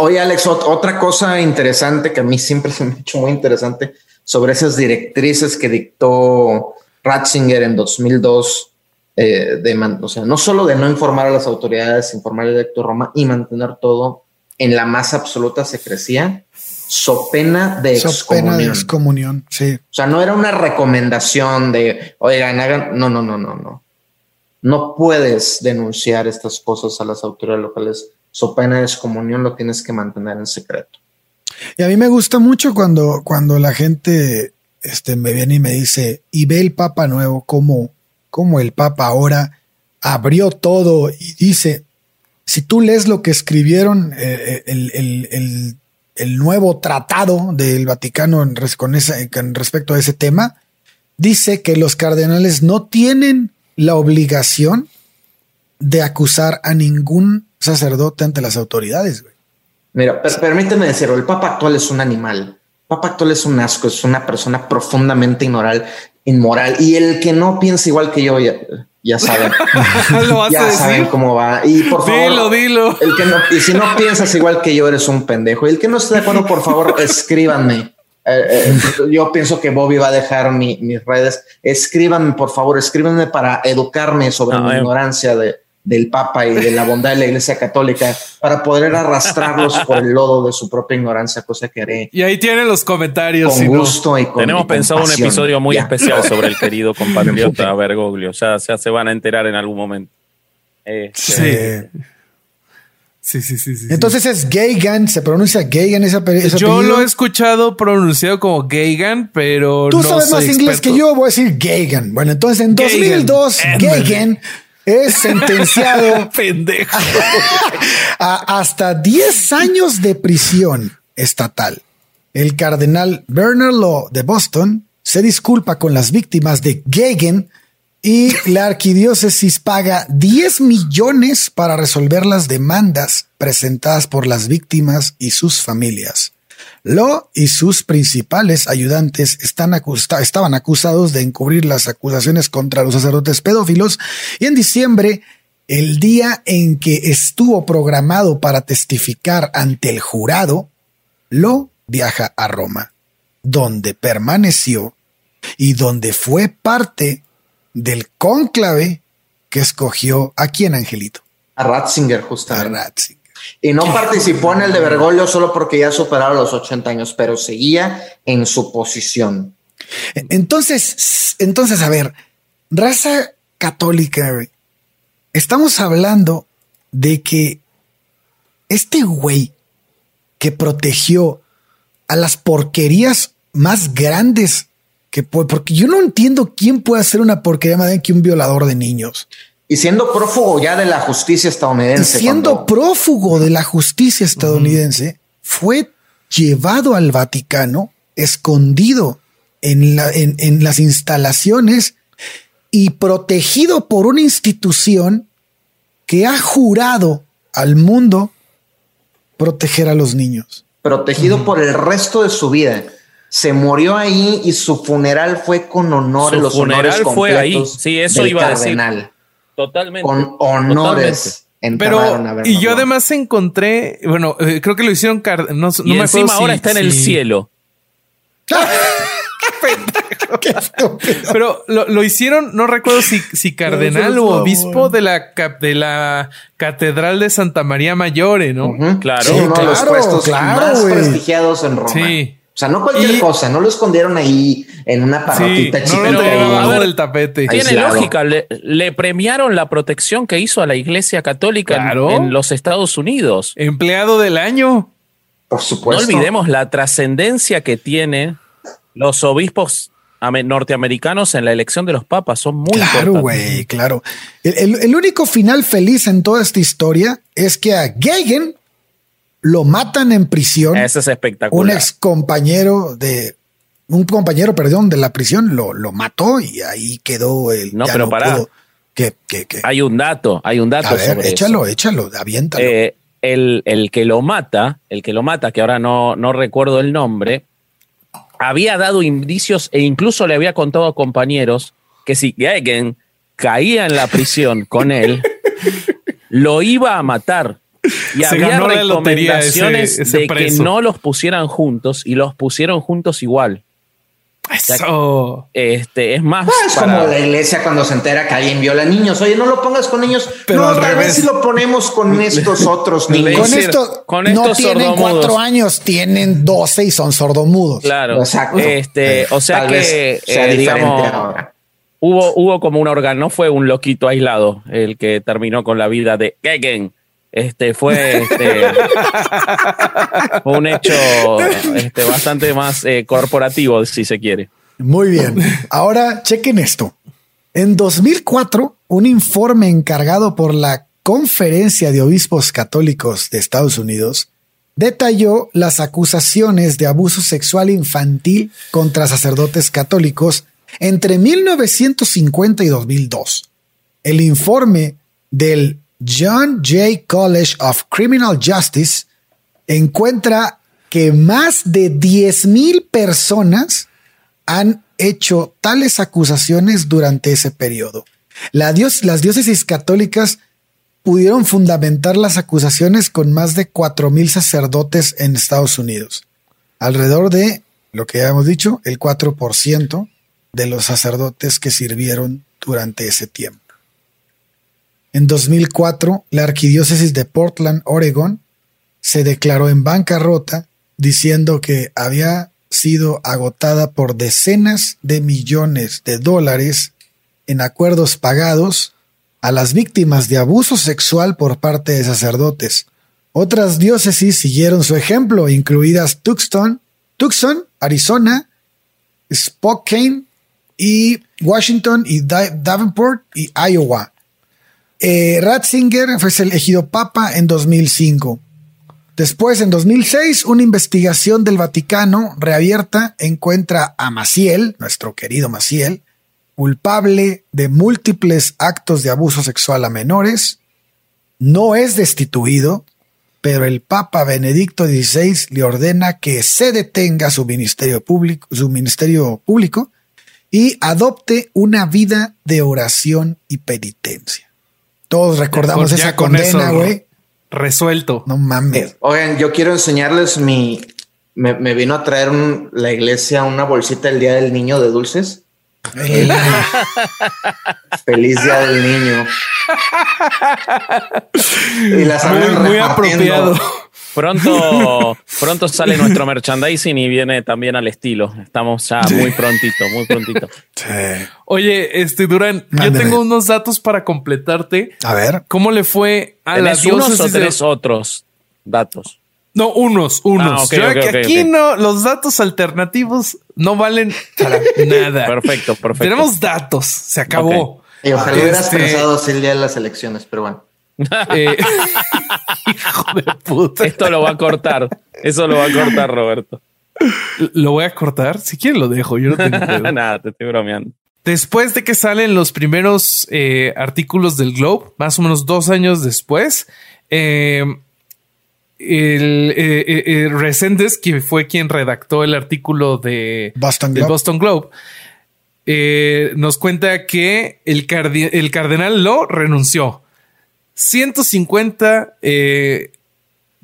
Oye, Alex, otra cosa interesante que a mí siempre se me ha hecho muy interesante sobre esas directrices que dictó Ratzinger en 2002, eh, de o sea, no solo de no informar a las autoridades, informar al electo Roma y mantener todo en la más absoluta secrecía, so pena de excomunión. de excomunión, sí. O sea, no era una recomendación de, oigan, hagan, no, no, no, no, no. No puedes denunciar estas cosas a las autoridades locales so pena de excomunión lo tienes que mantener en secreto. Y a mí me gusta mucho cuando, cuando la gente este, me viene y me dice, y ve el Papa nuevo, como, como el Papa ahora abrió todo y dice, si tú lees lo que escribieron eh, el, nuevo tratado del Vaticano con, respecto a ese tema, dice que los cardenales no tienen la obligación de acusar a ningún sacerdote ante las autoridades. Mira, permíteme decirlo, el Papa actual es un animal. El Papa actual es un asco, es una persona profundamente inmoral, inmoral. Y el que no piensa igual que yo, ya, saben. ya saben cómo va. Y por favor, dilo, dilo. El que no, y si no piensas igual que yo, eres un pendejo. Y el que no esté de acuerdo, por favor, escríbanme. Eh, eh, yo pienso que Bobby va a dejar mis redes. Escríbanme, por favor, escríbanme para educarme sobre mi ignorancia de, del Papa y de la bondad de la Iglesia Católica para poder arrastrarlos por el lodo de su propia ignorancia, cosa que haré. Y ahí tienen los comentarios. Con gusto y con Tenemos pensado un episodio muy especial sobre el querido compatriota Bergoglio. O sea, se van a enterar en algún momento. Este, sí. Sí, sí, sí, Entonces es Gaygan, se pronuncia Gaygan esa, esa Yo lo he escuchado pronunciado como Gaygan, pero Tú sabes más inglés que yo, voy a decir Gaygan. Bueno, entonces en 2002 Gaygan es sentenciado a hasta 10 años de prisión estatal. El cardenal Bernard Law de Boston se disculpa con las víctimas de Gegen y la arquidiócesis paga 10 millones para resolver las demandas presentadas por las víctimas y sus familias. Lo y sus principales ayudantes están estaban acusados de encubrir las acusaciones contra los sacerdotes pedófilos y en diciembre, el día en que estuvo programado para testificar ante el jurado, Lo viaja a Roma, donde permaneció y donde fue parte del cónclave que escogió a quién, Angelito. A Ratzinger, justamente. A Ratzinger. Y no participó en el de Bergoglio solo porque ya superaba los 80 años, pero seguía en su posición. Entonces, entonces, a ver, raza católica, estamos hablando de que este güey que protegió a las porquerías más grandes que puede, porque yo no entiendo quién puede hacer una porquería más que un violador de niños. Y siendo prófugo ya de la justicia estadounidense. siendo prófugo de la justicia estadounidense, fue llevado al Vaticano, escondido en, la, en, las instalaciones y protegido por una institución que ha jurado al mundo proteger a los niños. Protegido por el resto de su vida. Se murió ahí y su funeral fue con honor. Su los funeral fue ahí. Sí, eso iba a decir. Totalmente. Con honores. Pero, y yo además encontré, bueno, eh, creo que lo hicieron, no, y me encima ahora está en el cielo. Pero lo, hicieron, no recuerdo si, si cardenal o obispo de la, de la Catedral de Santa María Mayore, ¿no? Claro, uno de los puestos más prestigiados en Roma. Sí. O sea, no cualquier cosa, no lo escondieron ahí en una parrotita sí, chiquita. No del tapete. Tiene lógica, le, premiaron la protección que hizo a la Iglesia Católica en, los Estados Unidos. Empleado del año. Por supuesto. No olvidemos la trascendencia que tienen los obispos norteamericanos en la elección de los papas. Son muy Claro, güey, claro. El, único final feliz en toda esta historia es que a Gegen lo matan en prisión. Eso es espectacular. Un ex compañero de un compañero, perdón, de la prisión lo, lo mató y ahí quedó el. No, pero para. Que, Hay un dato, hay un dato. A ver, échalo, échalo, aviéntalo. Eh, el, el, que lo mata, el que lo mata, que ahora no, no recuerdo el nombre, había dado indicios e incluso le había contado a compañeros que si Gegen caía en la prisión con él, lo iba a matar. Y había recomendaciones de que no los pusieran juntos y los pusieron juntos igual. Eso. Este, es más. es como la iglesia cuando se entera que alguien viola niños. Oye, no lo pongas con niños. Pero no, tal vez si lo ponemos con estos otros niños. Con, esto, con estos no tienen cuatro años, tienen doce y son sordomudos. Claro. Exacto. Este, o sea que, eh, digamos, Hubo, hubo como un órgano, no fue un loquito aislado el que terminó con la vida de Gegen este, fue, este, un hecho este, bastante más eh, corporativo, si se quiere. Muy bien. Ahora chequen esto. En 2004, un informe encargado por la Conferencia de Obispos Católicos de Estados Unidos detalló las acusaciones de abuso sexual infantil contra sacerdotes católicos entre 1950 y 2002. El informe del John Jay College of Criminal Justice encuentra que más de 10.000 personas han hecho tales acusaciones durante ese periodo. las diócesis católicas pudieron fundamentar las acusaciones con más de 4.000 sacerdotes en Estados Unidos. Alrededor de, lo que ya hemos dicho, el 4% de los sacerdotes que sirvieron durante ese tiempo. En 2004, la arquidiócesis de Portland, Oregon, se declaró en bancarrota diciendo que había sido agotada por decenas de millones de dólares en acuerdos pagados a las víctimas de abuso sexual por parte de sacerdotes. Otras diócesis siguieron su ejemplo, incluidas Tucson, Tucson, Arizona, Spokane y Washington y Davenport y Iowa. Eh, Ratzinger fue elegido papa en 2005. Después, en 2006, una investigación del Vaticano reabierta encuentra a Maciel, nuestro querido Maciel, culpable de múltiples actos de abuso sexual a menores. No es destituido, pero el Papa Benedicto XVI le ordena que se detenga su ministerio público, su ministerio público y adopte una vida de oración y penitencia. Todos recordamos esa condena, güey resuelto. No mames. Oigan, yo quiero enseñarles mi. Me, vino a traer la iglesia una bolsita del Día del Niño de dulces. Feliz Día del Niño. y las muy, muy apropiado. Pronto, pronto sale nuestro merchandising y viene también al estilo. Estamos ya muy prontito, muy prontito. Oye, este Durán, yo tengo unos datos para completarte. A ver. ¿Cómo le fue a la unos o tres otros datos? No, unos, unos. Ah, aquí no, los datos alternativos no valen para nada. Perfecto, perfecto. Tenemos datos, se acabó. Y ojalá hubieras este... pensado el día de las elecciones, pero bueno. Eh, hijo de puta. Esto lo va a cortar. Eso lo va a cortar, Roberto. ¿Lo voy a cortar? Si quieres lo dejo. Yo no tengo Nada, te estoy bromeando. Después de que salen los primeros eh, artículos del Globe, más o menos dos años después, eh, el eh, Resendes, que fue quien redactó el artículo de Boston Globe, Boston Globe nos cuenta que el, el cardenal lo renunció 150 eh,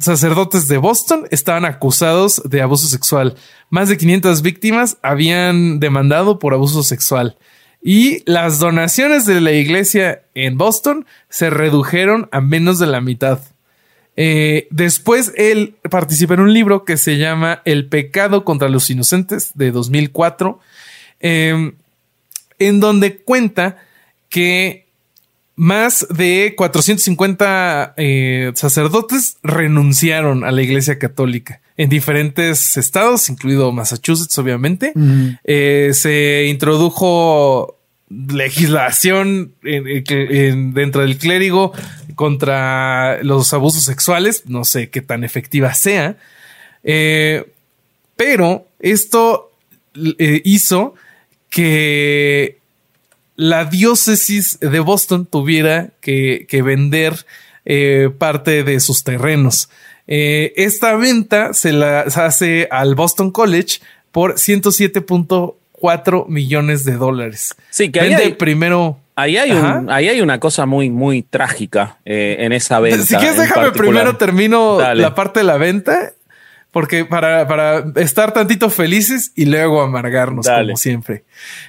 sacerdotes de Boston estaban acusados de abuso sexual. Más de 500 víctimas habían demandado por abuso sexual. Y las donaciones de la iglesia en Boston se redujeron a menos de la mitad. Eh, después él participa en un libro que se llama El pecado contra los inocentes de 2004, em, en donde cuenta que más de 450 eh, sacerdotes renunciaron a la Iglesia Católica en diferentes estados, incluido Massachusetts, obviamente. Eh, se introdujo legislación dentro del clérigo contra los abusos sexuales. No sé qué tan efectiva sea. Eh, pero esto hizo que la diócesis de Boston tuviera que, vender eh, parte de sus terrenos. Eh, esta venta se la hace al Boston College por 107.4 millones de dólares. Sí, que Vende hay, primero. Ahí hay, ahí hay una cosa muy, muy trágica eh, en esa venta. Si quieres, déjame primero termino la parte de la venta porque para, para, estar tantito felices y luego amargarnos, como siempre.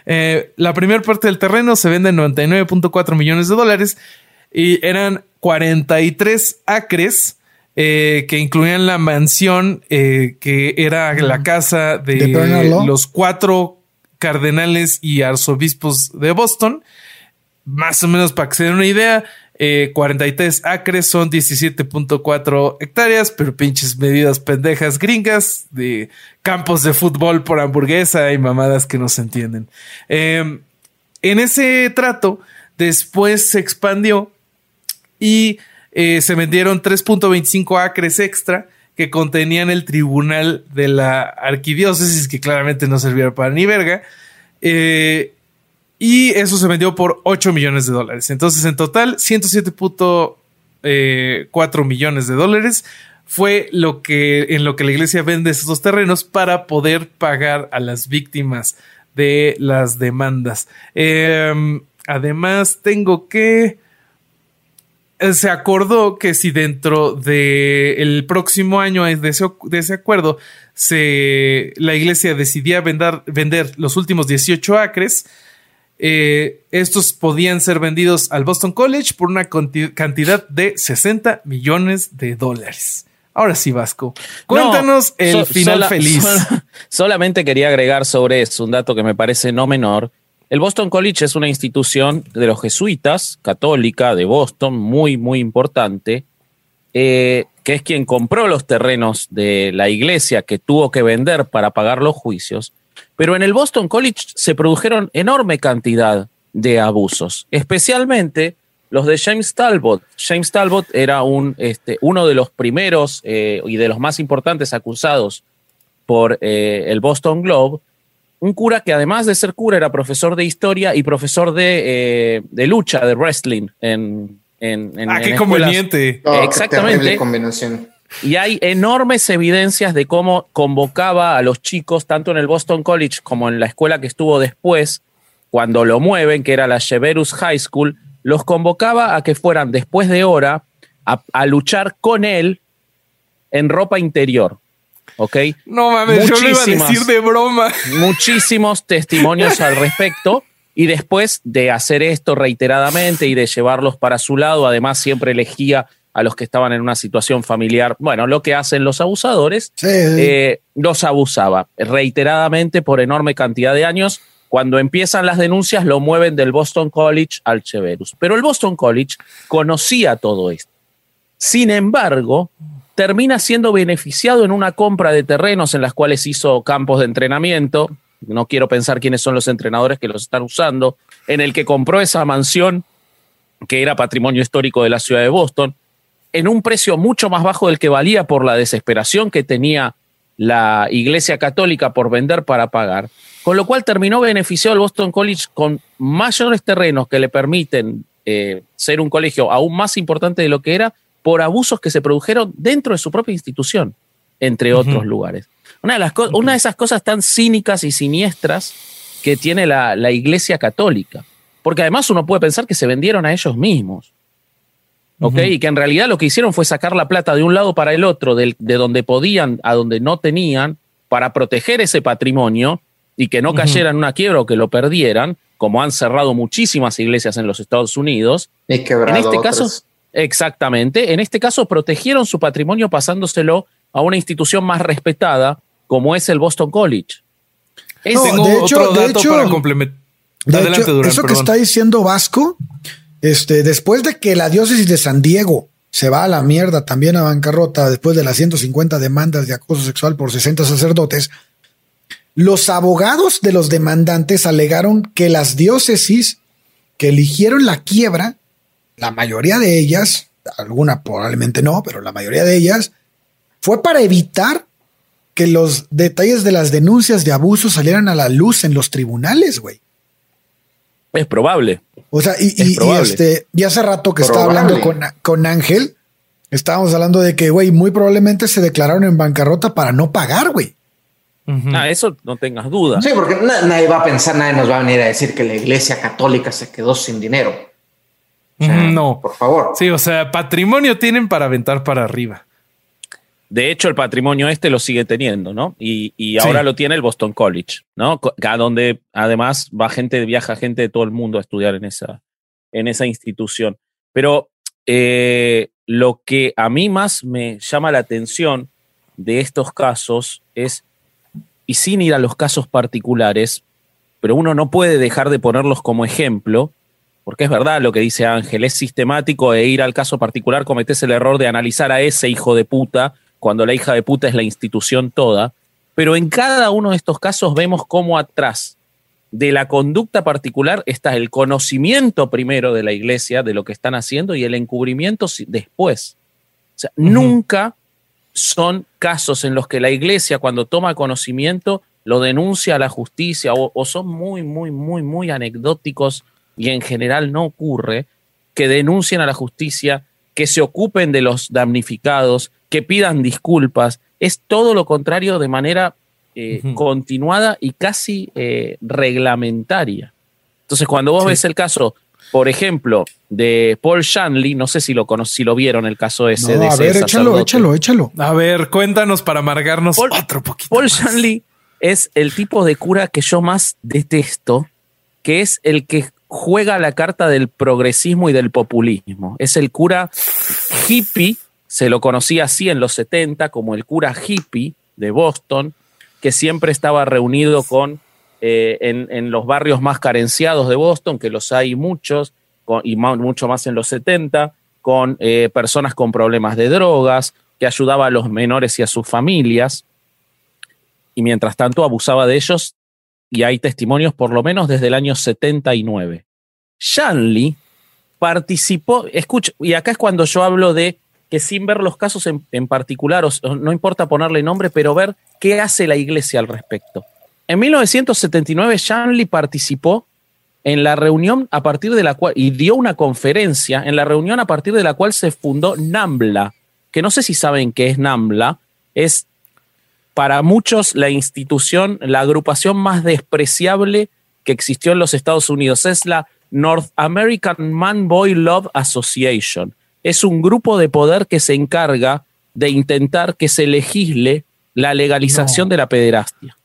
Eh, la primera parte del terreno se vende en 99.4 millones de dólares y eran 43 acres eh, que incluían la mansión eh, que era la casa de, los cuatro cardenales y arzobispos de Boston. Más o menos para que se den una idea, 43 acres son 17.4 hectáreas, pero pinches medidas pendejas gringas de campos de fútbol por hamburguesa y mamadas que no se entienden. Em, en ese trato, después se expandió y eh, se vendieron 3.25 acres extra que contenían el tribunal de la arquidiócesis, que claramente no servía para ni verga. Eh, y eso se vendió por 8 millones de dólares. Entonces, en total, 107.4 eh, millones de dólares fue lo que en lo que la iglesia vende esos terrenos para poder pagar a las víctimas de las demandas. Em, además, tengo que eh, se acordó que si dentro del el próximo año de ese, de ese acuerdo se, la iglesia decidía vender, vender los últimos 18 acres, eh, estos podían ser vendidos al Boston College por una cantidad de 60 millones de dólares. Ahora sí, Vasco. Cuéntanos el final feliz. solamente quería agregar sobre eso un dato que me parece no menor el Boston College es una institución de los jesuitas, católica, de Boston, muy, muy importante, eh, que es quien compró los terrenos de la iglesia que tuvo que vender para pagar los juicios. Pero en el Boston College se produjeron enorme cantidad de abusos, especialmente los de James Talbot. James Talbot era un, este, uno de los primeros eh, y de los más importantes acusados por eh, el Boston Globe un cura que además de ser cura era profesor de historia y profesor de, eh, lucha, de wrestling en... en, ah, qué conveniente. Exactamente. combinación. Y hay enormes evidencias de cómo convocaba a los chicos, tanto en el Boston College como en la escuela que estuvo después, cuando lo mueven, que era la Cheverus High School, los convocaba a que fueran después de hora a luchar con él en ropa interior. ¿ok? No mames, yo lo iba a decir de broma. Muchísimos testimonios al respecto. Y después de hacer esto reiteradamente y de llevarlos para su lado, además siempre elegía a los que estaban en una situación familiar, bueno, lo que hacen los abusadores, eh, los abusaba reiteradamente por enorme cantidad de años. Cuando empiezan las denuncias, lo mueven del Boston College al Cheverus. Pero el Boston College conocía todo esto. Sin embargo, termina siendo beneficiado en una compra de terrenos en las cuales hizo campos de entrenamiento. No quiero pensar quiénes son los entrenadores que los están usando, en el que compró esa mansión que era patrimonio histórico de la ciudad de Boston, en un precio mucho más bajo del que valía por la desesperación que tenía la Iglesia Católica por vender para pagar, con lo cual terminó beneficiado el Boston College con mayores terrenos que le permiten eh, ser un colegio aún más importante de lo que era por abusos que se produjeron dentro de su propia institución, entre otros lugares. Una de, las una de esas cosas tan cínicas y siniestras que tiene la, Iglesia Católica. Porque además uno puede pensar que se vendieron a ellos mismos. ¿Ok? Y que en realidad lo que hicieron fue sacar la plata de un lado para el otro, de, donde podían a donde no tenían, para proteger ese patrimonio y que no cayera en una quiebra o que lo perdieran, como han cerrado muchísimas iglesias en los Estados Unidos. Y en este caso, Exactamente. En este caso, protegieron su patrimonio pasándoselo a una institución más respetada, como es el Boston College. Tengo de hecho, otro dato para complementar. eso que está diciendo Vasco, este, después de que la diócesis de San Diego se va a la mierda también a bancarrota después de las 150 demandas de acoso sexual por 60 sacerdotes, los abogados de los demandantes alegaron que las diócesis que eligieron la quiebra la mayoría de ellas, alguna probablemente no, pero la mayoría de ellas, fue para evitar que los detalles de las denuncias de abuso salieran a la luz en los tribunales, güey. Es probable. O sea, y, este, y hace rato que estaba hablando con, con Ángel, estábamos hablando de que, güey, muy probablemente se declararon en bancarrota para no pagar, güey. Ah, eso no tengas duda. Sí, porque nadie va a pensar, nadie nos va a venir a decir que la iglesia católica se quedó sin dinero no. Por favor. Sí, o sea, patrimonio tienen para aventar para arriba. De hecho, el patrimonio este lo sigue teniendo, ¿no? Y, ahora lo tiene el Boston College, ¿no? A donde además va gente, viaja gente de todo el mundo a estudiar en esa, en esa institución. Pero eh, lo que a mí más me llama la atención de estos casos es, y sin ir a los casos particulares, pero uno no puede dejar de ponerlos como ejemplo, porque es verdad lo que dice Ángel, es sistemático e ir al caso particular cometes el error de analizar a ese hijo de puta cuando la hija de puta es la institución toda, pero en cada uno de estos casos vemos cómo atrás de la conducta particular está el conocimiento primero de la iglesia de lo que están haciendo y el encubrimiento después. O sea, nunca son casos en los que la iglesia cuando toma conocimiento lo denuncia a la justicia o, son muy, muy, muy, muy anecdóticos y en general no ocurre que denuncien a la justicia, que se ocupen de los damnificados, que pidan disculpas. Es todo lo contrario de manera eh, continuada y casi eh, reglamentaria. Entonces, cuando vos ves el caso por ejemplo, de Paul Shanley, no sé si lo si lo vieron el caso ese de A ver, échalo, échalo, échalo. A ver, cuéntanos para amargarnos Paul, otro poquito. Paul Shanley es el tipo de cura que yo más detesto, que es el que juega la carta del progresismo y del populismo. Es el cura hippie, se lo conocía así en los 70 como el cura hippie de Boston, que siempre estaba reunido con eh, en, los barrios más carenciados de Boston, que los hay muchos, y mucho más en los 70, con eh, personas con problemas de drogas, que ayudaba a los menores y a sus familias, y mientras tanto abusaba de ellos, y hay testimonios por lo menos desde el año 79. Shanley participó, escucha, y acá es cuando yo hablo de que sin ver los casos en, en particular, no importa ponerle nombre, pero ver qué hace la iglesia al respecto. En 1979, Shanley participó en la reunión a partir de la cual, y dio una conferencia en la reunión a partir de la cual se fundó NAMBLA, que no sé si saben qué es NAMBLA, es para muchos la institución, la agrupación más despreciable que existió en los Estados Unidos, es la North American Man Boy Love Association. Es un grupo de poder que se encarga de intentar que se legisle la legalización de la pederastia.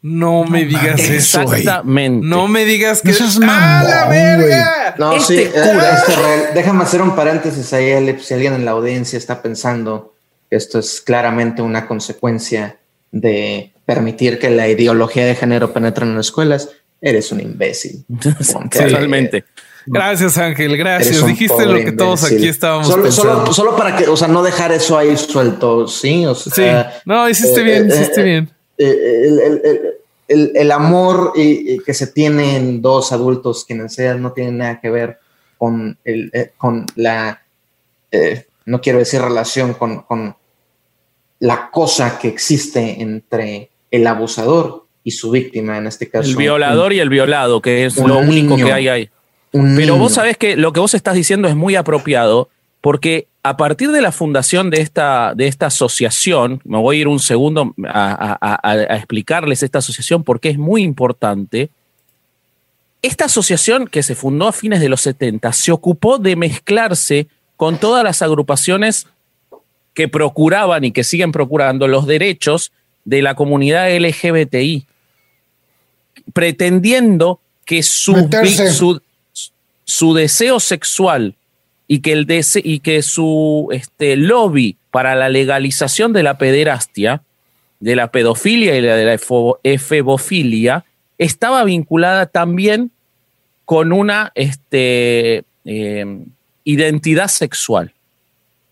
No, me digas eso. Exactamente. No me digas que eso es mamón, la verga! No, este sí, cura. Este, déjame hacer un paréntesis ahí, si alguien en la audiencia está pensando que esto es claramente una consecuencia de permitir que la ideología de género penetre en las escuelas, eres un imbécil. Totalmente. Gracias, Ángel. Gracias. Dijiste lo que todos aquí estábamos solo, pensando. Solo, para que, o sea, no dejar eso ahí suelto, sí. O sea, sí. No, hiciste eh, bien, eh, hiciste eh, bien. el, el, amor que se tienen dos adultos, quienes sean, no tiene nada que ver con, el, eh, con la, eh, no quiero decir relación, con, con, la cosa que existe entre el abusador y su víctima, en este caso. El violador y el violado, que es lo único que hay ahí. Pero vos sabés que lo que vos estás diciendo es muy apropiado, porque a partir de la fundación de esta, de esta asociación, me voy a ir un segundo a, explicarles esta asociación porque es muy importante. Esta asociación que se fundó a fines de los 70 se ocupó de mezclarse con todas las agrupaciones que procuraban y que siguen procurando los derechos de la comunidad LGBTI, pretendiendo que su, su, su deseo sexual y que, el y que su este, lobby para la legalización de la pederastia, de la pedofilia y de la efebofilia, estaba vinculada también con una este, em, identidad sexual.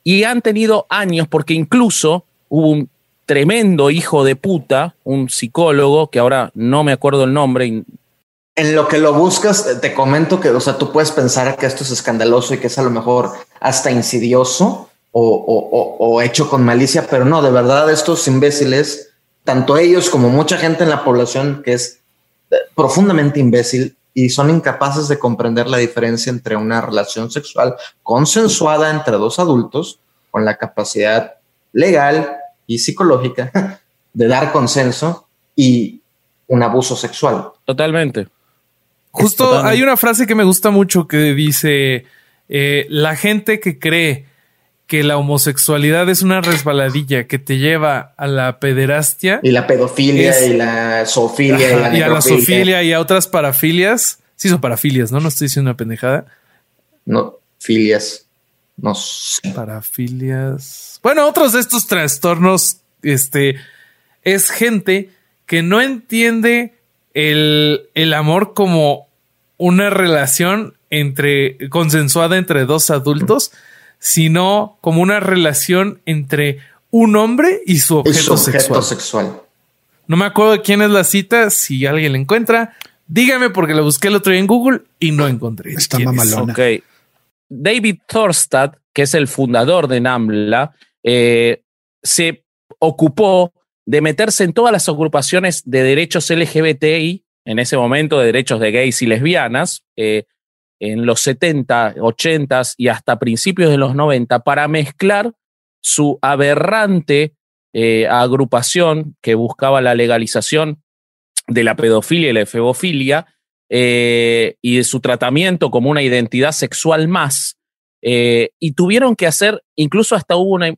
Y han tenido años, porque incluso hubo un tremendo hijo de puta, un psicólogo, que ahora no me acuerdo el nombre, en lo que lo buscas, te comento que, o sea, tú puedes pensar que esto es escandaloso y que es a lo mejor hasta insidioso o, hecho con malicia, pero no, de verdad estos imbéciles, tanto ellos como mucha gente en la población que es eh, profundamente imbécil y son incapaces de comprender la diferencia entre una relación sexual consensuada entre dos adultos con la capacidad legal y psicológica de dar consenso y un abuso sexual. Totalmente. Justo hay una frase que me gusta mucho que dice, eh, la gente que cree que la homosexualidad es una resbaladilla que te lleva a la pederastia. Y la pedofilia y la zoofilia. y, a la zoofilia y a otras parafilias. Sí, son parafilias, ¿no? No estoy diciendo una pendejada. No, filias. No sé. Parafilias. Bueno, otros de estos trastornos, este, es gente que no entiende el, amor como una relación entre consensuada entre dos adultos, sino como una relación entre un hombre y su objeto, sexual. No me acuerdo de quién es la cita. Si alguien la encuentra, dígame porque la busqué el otro día en Google y no encontré. Está mamalona. David Thorstad, que es el fundador de NAMLA, eh, se ocupó de meterse en todas las agrupaciones de derechos LGBTI, en ese momento de derechos de gays y lesbianas, eh, en los 70, 80 y hasta principios de los 90, para mezclar su aberrante eh, agrupación que buscaba la legalización de la pedofilia y la efebofilia eh, y de su tratamiento como una identidad sexual más. y tuvieron que hacer, incluso hasta hubo una,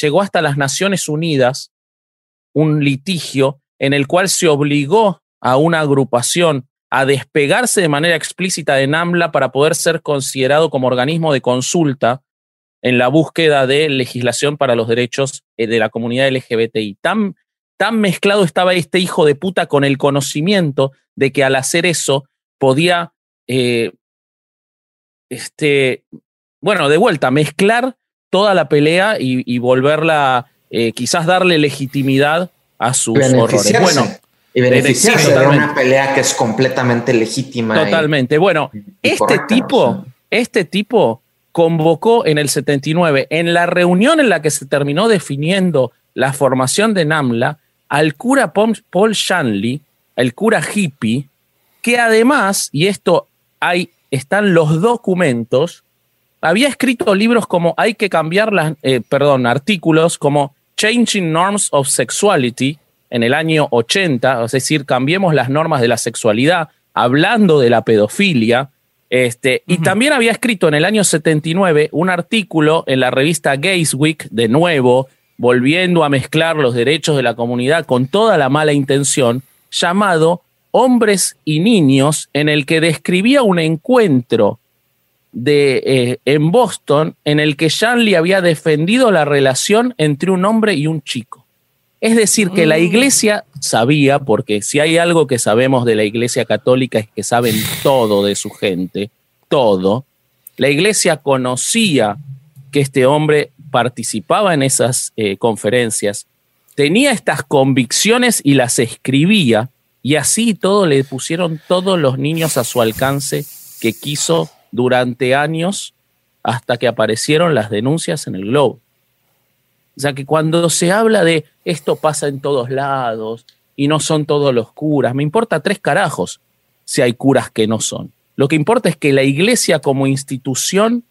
llegó hasta las Naciones Unidas un litigio en el cual se obligó a una agrupación a despegarse de manera explícita de NAMLA para poder ser considerado como organismo de consulta en la búsqueda de legislación para los derechos eh, de la comunidad LGBTI. Tan, tan mezclado estaba este hijo de puta con el conocimiento de que al hacer eso podía, eh, este, bueno, de vuelta, mezclar toda la pelea y volverla eh, quizás darle legitimidad a sus horrores. Bueno, y beneficiarse de una pelea que es completamente legítima. Totalmente. bueno, este tipo, este tipo convocó en el 79, en la reunión en la que se terminó definiendo la formación de NAMLA, al cura Paul Shanley, el cura hippie, que además, y esto hay, están los documentos, había escrito libros como hay que cambiar las, eh, perdón, artículos como Changing Norms of Sexuality en el año 80, es decir, cambiemos las normas de la sexualidad, hablando de la pedofilia. Este, Y también había escrito en el año 79 un artículo en la revista Gays Week, de nuevo, volviendo a mezclar los derechos de la comunidad con toda la mala intención, llamado Hombres y Niños, en el que describía un encuentro de, eh, en Boston en el que Shanley había defendido la relación entre un hombre y un chico. Es decir, que la mm. iglesia sabía, porque si hay algo que sabemos de la iglesia católica es que saben todo de su gente, todo. La iglesia conocía que este hombre participaba en esas eh, conferencias, tenía estas convicciones y las escribía, y así todo le pusieron todos los niños a su alcance que quiso durante años hasta que aparecieron las denuncias en el Globo. O sea que cuando se habla de esto pasa en todos lados y no son todos los curas, me importa tres carajos si hay curas que no son. Lo que importa es que la iglesia como institución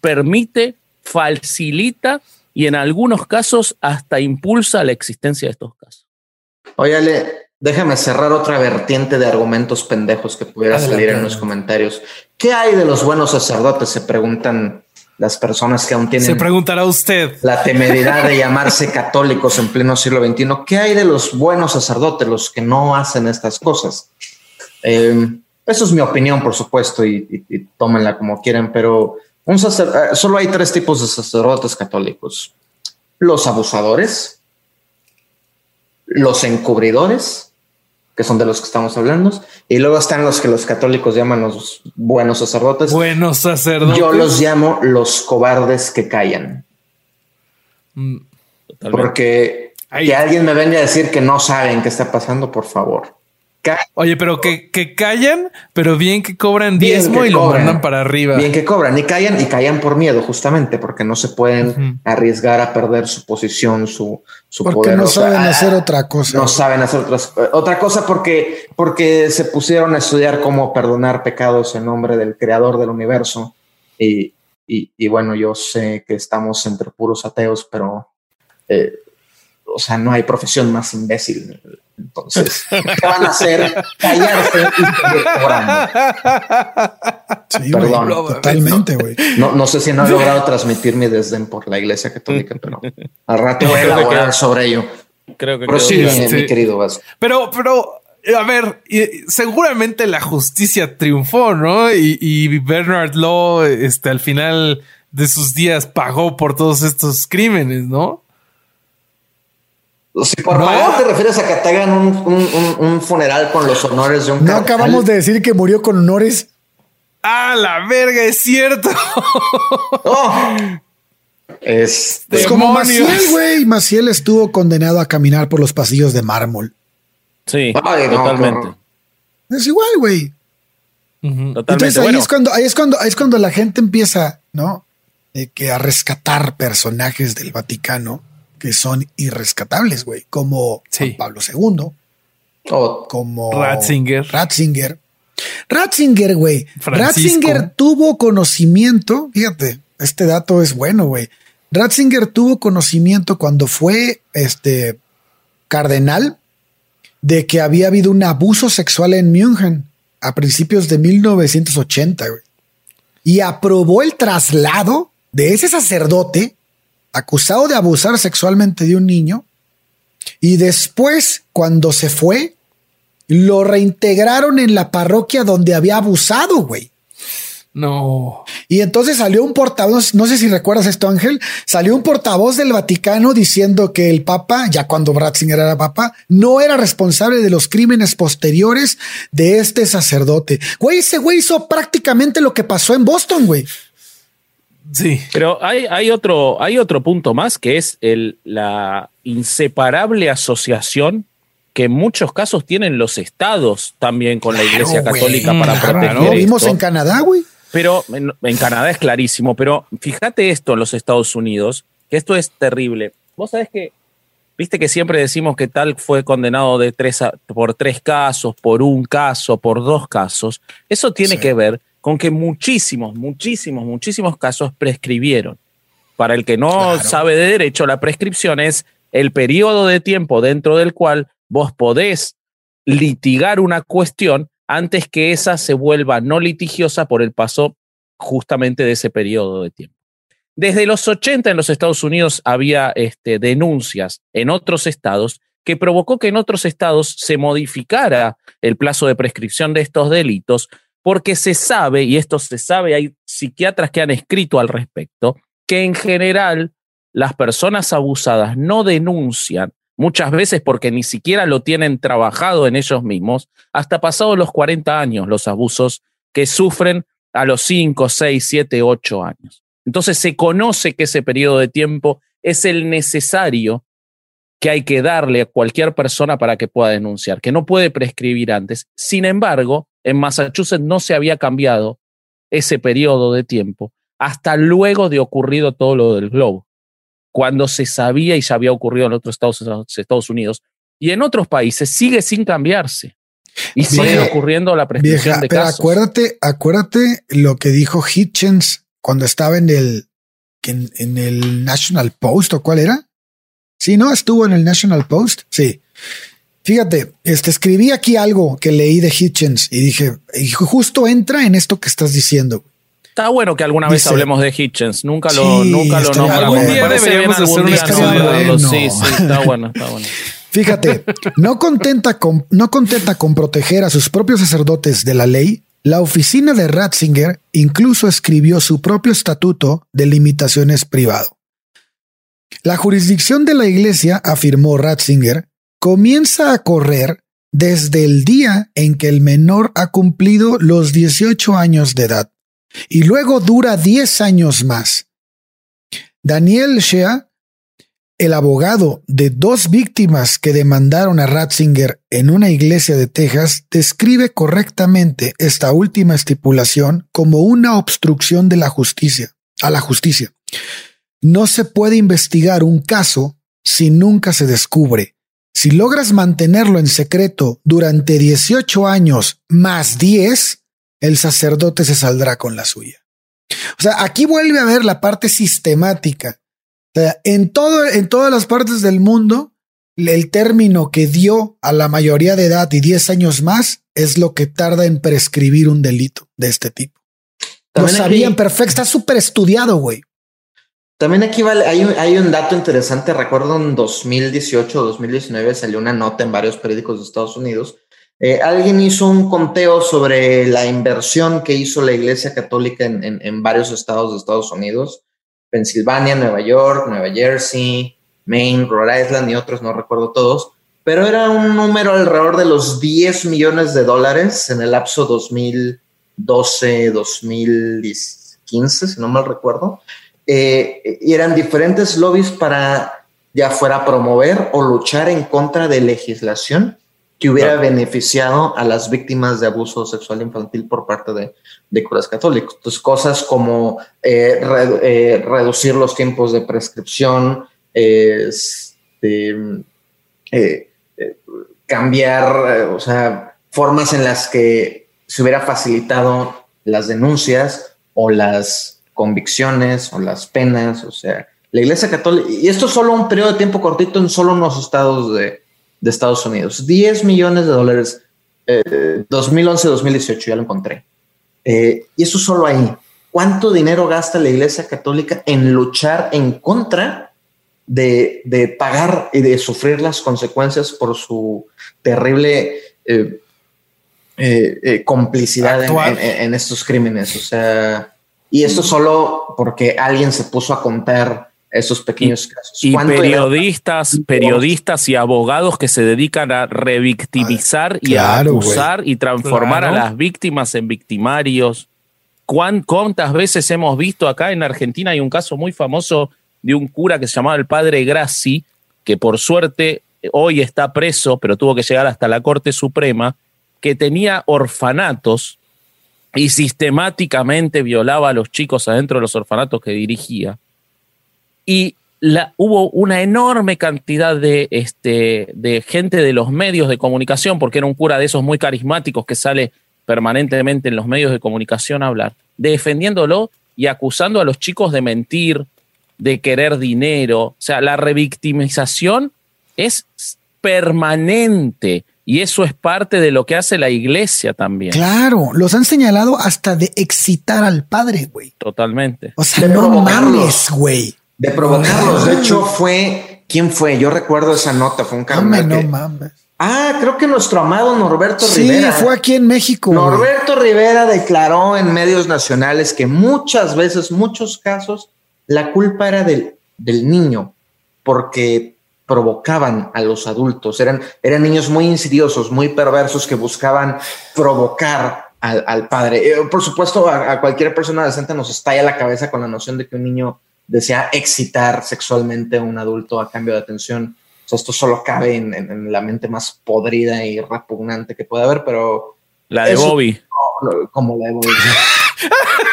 permite, facilita y en algunos casos hasta impulsa la existencia de estos casos. Óyale, Déjame cerrar otra vertiente de argumentos pendejos que pudiera salir en los comentarios. ¿Qué hay de los buenos sacerdotes? Se preguntan las personas que aún tienen. Se preguntará usted. La temeridad de llamarse católicos en pleno siglo XXI. ¿Qué hay de los buenos sacerdotes, los que no hacen estas cosas? Eh, eso es mi opinión, por supuesto, y, tómenla como quieran, pero un eh, solo hay tres tipos de sacerdotes católicos: los abusadores, los encubridores que son de los que estamos hablando. Y luego están los que los católicos llaman los buenos sacerdotes. Buenos sacerdotes. Yo los llamo los cobardes que callan. Mm, Porque que alguien me venga a decir que no saben qué está pasando, por favor. Oye, pero que, que, callan, pero bien que cobran diezmo y lo mandan para arriba. Bien que cobran y callan y callan por miedo, justamente porque no se pueden arriesgar a perder su posición, su, su porque no saben hacer otra cosa. No saben hacer otra cosa porque, porque se pusieron a estudiar cómo perdonar pecados en nombre del creador del universo. Y, y, bueno, yo sé que estamos entre puros ateos, pero eh, o sea, no hay profesión más imbécil. Entonces, ¿qué van a hacer? Callarse y seguir cobrando. Sí, Perdón. totalmente, güey. No, no, sé si no he logrado transmitir mi desdén por la iglesia católica, pero al rato voy a elaborar sobre ello. Creo que pero sí, mi querido Vasco. Pero, pero, a ver, seguramente la justicia triunfó, ¿no? Y, y Bernard Law, este, al final de sus días pagó por todos estos crímenes, ¿no? Si por ¿No? te refieres a que te hagan un, funeral con los honores de un No acabamos de decir que murió con honores. Ah, la verga, es cierto. Oh. Es pues como Maciel, güey. Maciel estuvo condenado a caminar por los pasillos de mármol. Sí, totalmente. Es igual, güey. Entonces ahí, es cuando, ahí, es cuando, ahí es cuando la gente empieza, ¿no? que a rescatar personajes del Vaticano que son irrescatables, güey, como Pablo II, como Ratzinger. Ratzinger. Ratzinger, güey. Ratzinger tuvo conocimiento, fíjate, este dato es bueno, güey. Ratzinger tuvo conocimiento cuando fue este cardenal de que había habido un abuso sexual en München a principios de 1980 güey, y aprobó el traslado de ese sacerdote acusado de abusar sexualmente de un niño y después cuando se fue lo reintegraron en la parroquia donde había abusado, güey. No. Y entonces salió un portavoz, no sé si recuerdas esto, Ángel, salió un portavoz del Vaticano diciendo que el Papa, ya cuando Ratzinger era Papa, no era responsable de los crímenes posteriores de este sacerdote. Güey, ese güey hizo prácticamente lo que pasó en Boston, güey. Sí. Pero hay, hay, otro, hay otro punto más que es el, la inseparable asociación que en muchos casos tienen los estados también con la Iglesia Católica para proteger. Lo vimos en Canadá, güey. Pero en, Canadá es clarísimo, pero fíjate esto en los Estados Unidos, que esto es terrible. Vos sabés que, viste que siempre decimos que tal fue condenado de tres por tres casos, por un caso, por dos casos. Eso tiene que ver con que muchísimos, muchísimos, muchísimos casos prescribieron. Para el que no sabe de derecho, la prescripción es el periodo de tiempo dentro del cual vos podés litigar una cuestión antes que esa se vuelva no litigiosa por el paso justamente de ese periodo de tiempo. Desde los 80 en los Estados Unidos había este, denuncias en otros estados que provocó que en otros estados se modificara el plazo de prescripción de estos delitos, porque se sabe, y esto se sabe, hay psiquiatras que han escrito al respecto, que en general las personas abusadas no denuncian muchas veces porque ni siquiera lo tienen trabajado en ellos mismos, hasta pasados los 40 años, los abusos que sufren a los 5, 6, 7, 8 años. Entonces se conoce que ese periodo de tiempo es el necesario que hay que darle a cualquier persona para que pueda denunciar, que no puede prescribir antes. Sin embargo, en Massachusetts no se había cambiado ese periodo de tiempo hasta luego de ocurrido todo lo del globo cuando se sabía y ya había ocurrido en otros Estados, Estados Unidos. Y en otros países sigue sin cambiarse. Y sigue ocurriendo la prescripción de pero Acuérdate, acuérdate lo que dijo Hitchens cuando estaba en el, en, en, el National Post o cuál era. Sí, no estuvo en el National Post. Sí. Fíjate, este escribí aquí algo que leí de Hitchens y dije, y justo entra en esto que estás diciendo. Está bueno que alguna vez hablemos de Hitchens. Nunca lo, nunca lo nombramos. Algún día deberíamos hacer un estudio. Sí, sí, está bueno, está bueno. Fíjate, no contenta con, no contenta con proteger a sus propios sacerdotes de la ley, la oficina de Ratzinger incluso escribió su propio estatuto de limitaciones privado. La jurisdicción de la iglesia, afirmó Ratzinger, comienza a correr desde el día en que el menor ha cumplido los 18 años de edad y luego dura 10 años más. Daniel Shea, el abogado de dos víctimas que demandaron a Ratzinger en una iglesia de Texas, describe correctamente esta última estipulación como una obstrucción de la justicia, a la justicia. No se puede investigar un caso si nunca se descubre. Si logras mantenerlo en secreto durante 18 años más 10, el sacerdote se saldrá con la suya. O sea, aquí vuelve a ver la parte sistemática. O sea, en todo, en todas las partes del mundo, el término que dio a la mayoría de edad y 10 años más es lo que tarda en prescribir un delito de este tipo. Lo sabían perfecto, está súper estudiado, güey. También aquí vale, hay, un, dato interesante. Recuerdo en 2018 o 2019 salió una nota en varios periódicos de Estados Unidos eh, alguien hizo un conteo sobre la inversión que hizo la Iglesia Católica en, varios estados de Estados Unidos, Pensilvania, Nueva York, Nueva Jersey, Maine, Rhode Island y otros, no recuerdo todos, pero era un número alrededor de los 10 millones de dólares en el lapso 2000, 2012, 2015, si no mal recuerdo. Eh, y eran diferentes lobbies para ya fuera promover o luchar en contra de legislación que hubiera beneficiado a las víctimas de abuso sexual infantil por parte de, de curas católicos. Entonces, cosas como eh, eh, reducir los tiempos de prescripción, este, cambiar, o sea, formas en las que se hubiera facilitado las denuncias o las convicciones o las penas, o sea, la Iglesia Católica, y esto es solo un periodo de tiempo cortito en solo unos estados de, de Estados Unidos. 10 millones de dólares, 2011-2018, eh, ya lo encontré. Eh, y eso solo ahí. ¿Cuánto dinero gasta la Iglesia Católica en luchar en contra de, de pagar y de sufrir las consecuencias por su terrible eh, complicidad en, en, estos crímenes? O sea, y esto solo porque alguien se puso a contar esos pequeños casos. Y periodistas, periodistas y abogados que se dedican a revictimizar y a acusar y transformar a las víctimas en victimarios. ¿Cuántas veces hemos visto acá en Argentina? Hay un caso muy famoso de un cura que se llamaba el padre Grassi, que por suerte hoy está preso, pero tuvo que llegar hasta la Corte Suprema, que tenía orfanatos y sistemáticamente violaba a los chicos adentro de los orfanatos que dirigía y hubo una enorme cantidad de, este, de gente de los medios de comunicación, porque era un cura de esos muy carismáticos que sale permanentemente en los medios de comunicación a hablar, defendiéndolo y acusando a los chicos de mentir, de querer dinero. O sea, la revictimización es permanente y eso es parte de lo que hace la iglesia también. Claro, los han señalado hasta de excitar al padre, güey. Totalmente. O sea, no mames, güey de provocarlos. De hecho, fue, ¿quién fue? Yo recuerdo esa nota, fue un carnal. No, mames. Ah, creo que nuestro amado Norberto Rivera. Sí, fue aquí en México. Norberto Rivera declaró en medios nacionales que muchas veces, muchos casos, la culpa era del, del niño, porque provocaban a los adultos. Eran, eran niños muy insidiosos, muy perversos que buscaban provocar al, padre. Eh, por supuesto, a, a, cualquier persona decente nos estalla la cabeza con la noción de que un niño desea excitar sexualmente a un adulto a cambio de atención. O sea, esto solo cabe en, la mente más podrida y repugnante que puede haber, pero... La de Bobby. como la de Bobby.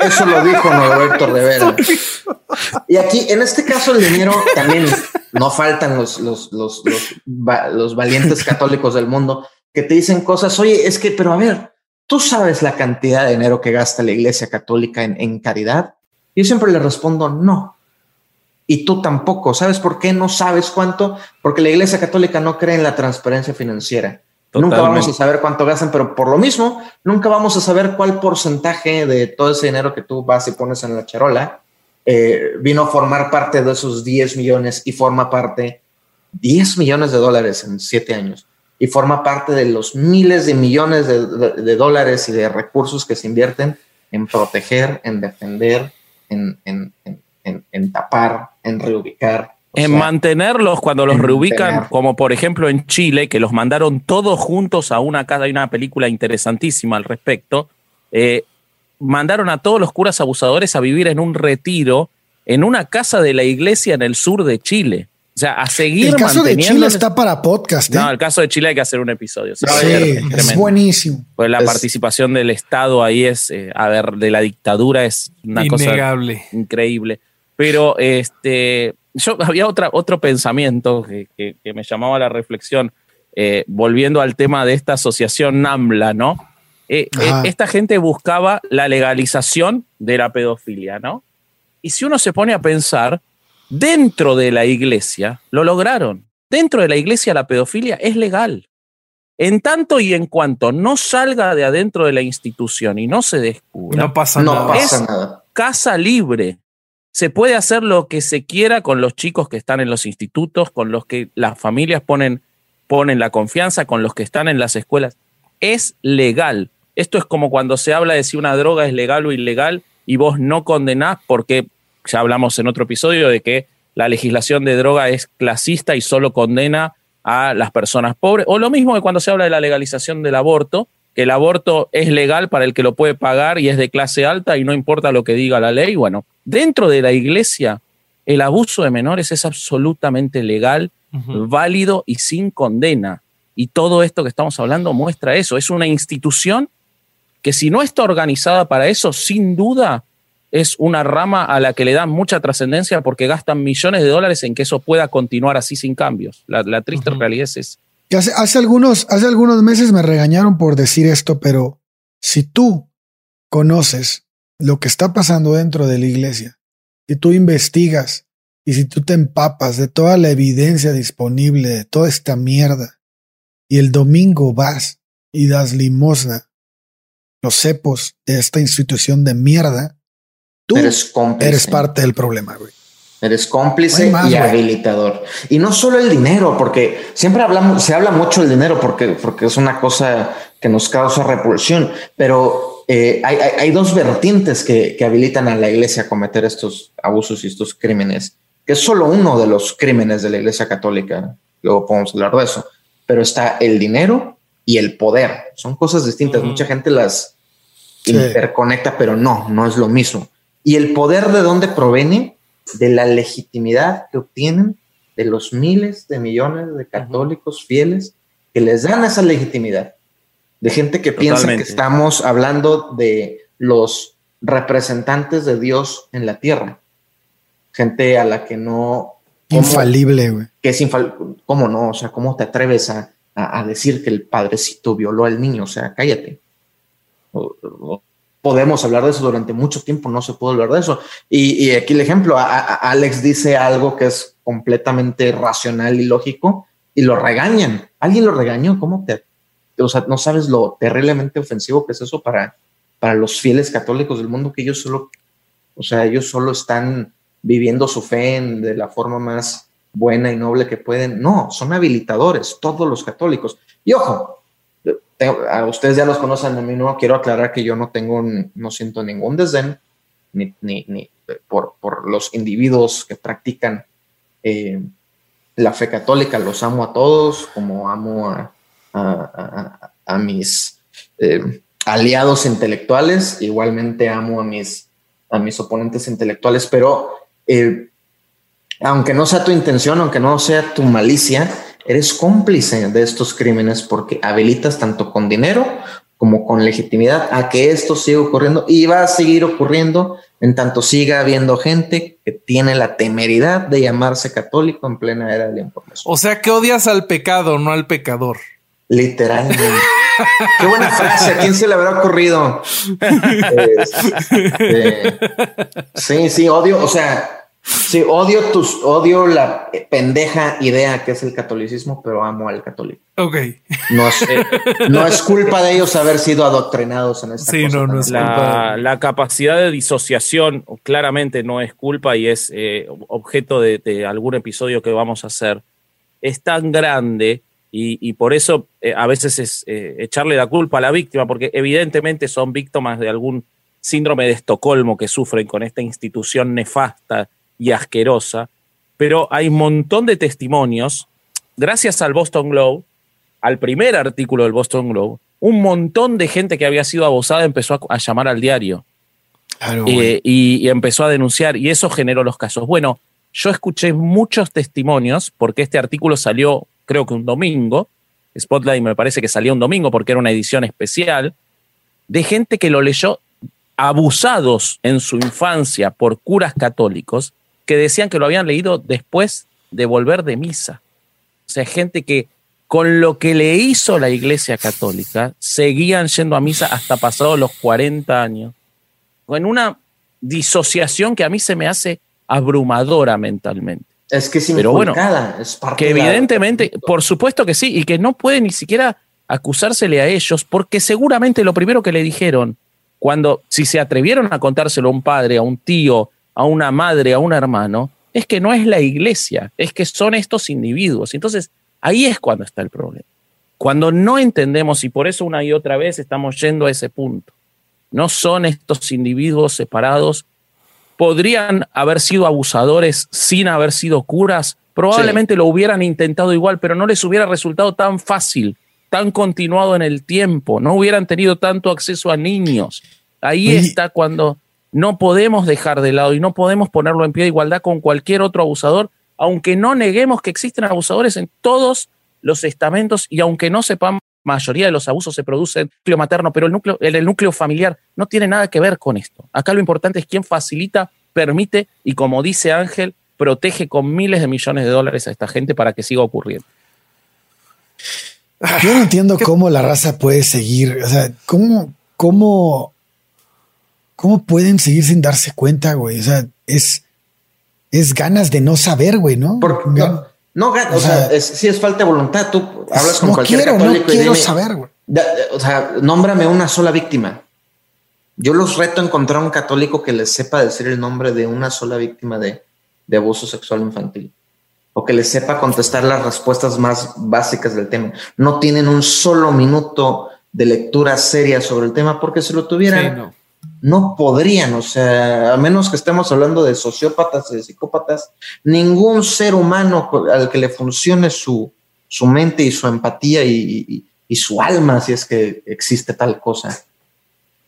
Eso lo dijo Norberto Rivera. Y aquí, en este caso, el dinero también no faltan los, los, los, los, valientes católicos del mundo que te dicen cosas. Oye, es que, pero a ver, tú sabes la cantidad de dinero que gasta la Iglesia Católica en, en caridad. Yo siempre le respondo no y tú tampoco. ¿Sabes por qué no sabes cuánto? Porque la Iglesia Católica no cree en la transparencia financiera. Nunca vamos a saber cuánto gastan, pero por lo mismo, nunca vamos a saber cuál porcentaje de todo ese dinero que tú vas y pones en la charola eh, vino a formar parte de esos 10 millones y forma parte 10 millones de dólares en siete años y forma parte de los miles de millones de, dólares y de recursos que se invierten en proteger, en defender, en, en en, tapar, en reubicar. En mantenerlos cuando los reubican, como por ejemplo en Chile, que los mandaron todos juntos a una casa, hay una película interesantísima al respecto, eh, mandaron a todos los curas abusadores a vivir en un retiro en una casa de la iglesia en el sur de Chile. O sea, a seguir. El caso de Chile está para podcast. No, ¿eh? el caso de Chile hay que hacer un episodio. Sí, es, buenísimo. Pues la participación del Estado ahí es, eh, a ver, de la dictadura es una cosa increíble. Pero este, yo había otra, otro pensamiento que, me llamaba la reflexión, eh, volviendo al tema de esta asociación NAMLA, ¿no? Eh, eh, esta gente buscaba la legalización de la pedofilia, ¿no? Y si uno se pone a pensar, dentro de la iglesia lo lograron. Dentro de la iglesia la pedofilia es legal. En tanto y en cuanto no salga de adentro de la institución y no se descubra, no pasa nada. Es casa libre se puede hacer lo que se quiera con los chicos que están en los institutos, con los que las familias ponen, ponen la confianza, con los que están en las escuelas. Es legal. Esto es como cuando se habla de si una droga es legal o ilegal y vos no condenás porque ya hablamos en otro episodio de que la legislación de droga es clasista y solo condena a las personas pobres. O lo mismo que cuando se habla de la legalización del aborto, que el aborto es legal para el que lo puede pagar y es de clase alta y no importa lo que diga la ley. Bueno, dentro de la iglesia, el abuso de menores es absolutamente legal, válido y sin condena. Y todo esto que estamos hablando muestra eso. Es una institución que si no está organizada para eso, sin duda es una rama a la que le dan mucha trascendencia porque gastan millones de dólares en que eso pueda continuar así sin cambios. La, triste realidad es esa. Hace, hace, algunos, hace algunos meses me regañaron por decir esto, pero si tú conoces lo que está pasando dentro de la iglesia, si tú investigas y si tú te empapas de toda la evidencia disponible de toda esta mierda, y el domingo vas y das limosna, los cepos de esta institución de mierda, tú eres, eres parte del problema, güey. Eres cómplice y habilitador. Y no solo el dinero, porque siempre hablamos, se habla mucho del dinero porque, porque es una cosa que nos causa repulsión, pero eh, hay, dos vertientes que, que, habilitan a la iglesia a cometer estos abusos y estos crímenes, que es solo uno de los crímenes de la iglesia católica. Luego podemos hablar de eso, pero está el dinero y el poder. Son cosas distintas. Mucha gente las interconecta, pero no, no es lo mismo. Y el poder de dónde proviene de la legitimidad que obtienen de los miles de millones de católicos fieles que les dan esa legitimidad. De gente que piensa que estamos hablando de los representantes de Dios en la tierra. Gente a la que no... Infalible, güey. Que es infalible. ¿Cómo no? O sea, ¿cómo te atreves a, decir que el padrecito violó al niño? O sea, cállate podemos hablar de eso durante mucho tiempo, no se puede hablar de eso. Y, aquí el ejemplo, Alex dice algo que es completamente racional y lógico y lo regañan. ¿Alguien lo regañó? ¿Cómo te... O sea, no sabes lo terriblemente ofensivo que es eso para, para los fieles católicos del mundo, que ellos solo, o sea, ellos solo están viviendo su fe de la forma más buena y noble que pueden. No, son habilitadores, todos los católicos. Y ojo, a ustedes ya los conocen, a mí no quiero aclarar que yo no tengo, no siento ningún desdén ni, ni, ni por, por, los individuos que practican eh, la fe católica, los amo a todos, como amo a, a, mis eh, aliados intelectuales, igualmente amo a mis, a mis oponentes intelectuales, pero eh, aunque no sea tu intención, aunque no sea tu malicia, eres cómplice de estos crímenes porque habilitas tanto con dinero como con legitimidad a que esto siga ocurriendo y va a seguir ocurriendo en tanto siga habiendo gente que tiene la temeridad de llamarse católico en plena era de la información. O sea que odias al pecado, no al pecador. Literalmente. Qué buena frase. ¿A quién se le habrá ocurrido? Este, sí, sí, odio. O sea, Sí, odio tus, odio la pendeja idea que es el catolicismo, pero amo al católico. Ok. No es, eh, no es culpa de ellos haber sido adoctrinados en esta sí, No, no es la, la, capacidad de disociación claramente no es culpa y es eh, objeto de, algún episodio que vamos a hacer. Es tan grande y, por eso eh, a veces es echarle la culpa a la víctima, porque evidentemente son víctimas de algún síndrome de Estocolmo que sufren con esta institución nefasta y asquerosa, pero hay un montón de testimonios, gracias al Boston Globe, al primer artículo del Boston Globe, un montón de gente que había sido abusada empezó a, llamar al diario eh, y, empezó a denunciar y eso generó los casos. Bueno, yo escuché muchos testimonios porque este artículo salió creo que un domingo, Spotlight me parece que salió un domingo porque era una edición especial, de gente que lo leyó abusados en su infancia por curas católicos que decían que lo habían leído después de volver de misa. O sea, gente que con lo que le hizo la Iglesia Católica seguían yendo a misa hasta pasados los 40 años. En una disociación que a mí se me hace abrumadora mentalmente. Es que es Pero bueno, es que evidentemente, por supuesto que sí, y que no puede ni siquiera acusársele a ellos, porque seguramente lo primero que le dijeron, cuando, si se atrevieron a contárselo a un padre, a un tío, a una madre, a un hermano, es que no es la iglesia, es que son estos individuos. Entonces, ahí es cuando está el problema. Cuando no entendemos, y por eso una y otra vez estamos yendo a ese punto, no son estos individuos separados, podrían haber sido abusadores sin haber sido curas, probablemente lo hubieran intentado igual, pero no les hubiera resultado tan fácil, tan continuado en el tiempo, no hubieran tenido tanto acceso a niños. Ahí está cuando no podemos dejar de lado y no podemos ponerlo en pie de igualdad con cualquier otro abusador, aunque no neguemos que existen abusadores en todos los estamentos y aunque no sepamos mayoría de los abusos se producen en el núcleo materno, pero el núcleo, el, núcleo familiar no tiene nada que ver con esto. Acá lo importante es quién facilita, permite y, como dice Ángel, protege con miles de millones de dólares a esta gente para que siga ocurriendo. Yo no entiendo cómo la raza puede seguir, o sea, cómo, cómo, cómo pueden seguir sin darse cuenta, güey. O sea, es, es ganas de no saber, güey, ¿no? No, o, sea, si es falta de voluntad. Tú hablas con cualquier católico no quiero saber, güey. O sea, nómbrame una sola víctima. Yo los reto a encontrar un católico que les sepa decir el nombre de una sola víctima de, de abuso sexual infantil o que les sepa contestar las respuestas más básicas del tema. No tienen un solo minuto de lectura seria sobre el tema porque si lo tuvieran, no podrían, o sea, a menos que estemos hablando de sociópatas, de psicópatas, ningún ser humano al que le funcione su, su mente y su empatía y, su alma, si es que existe tal cosa,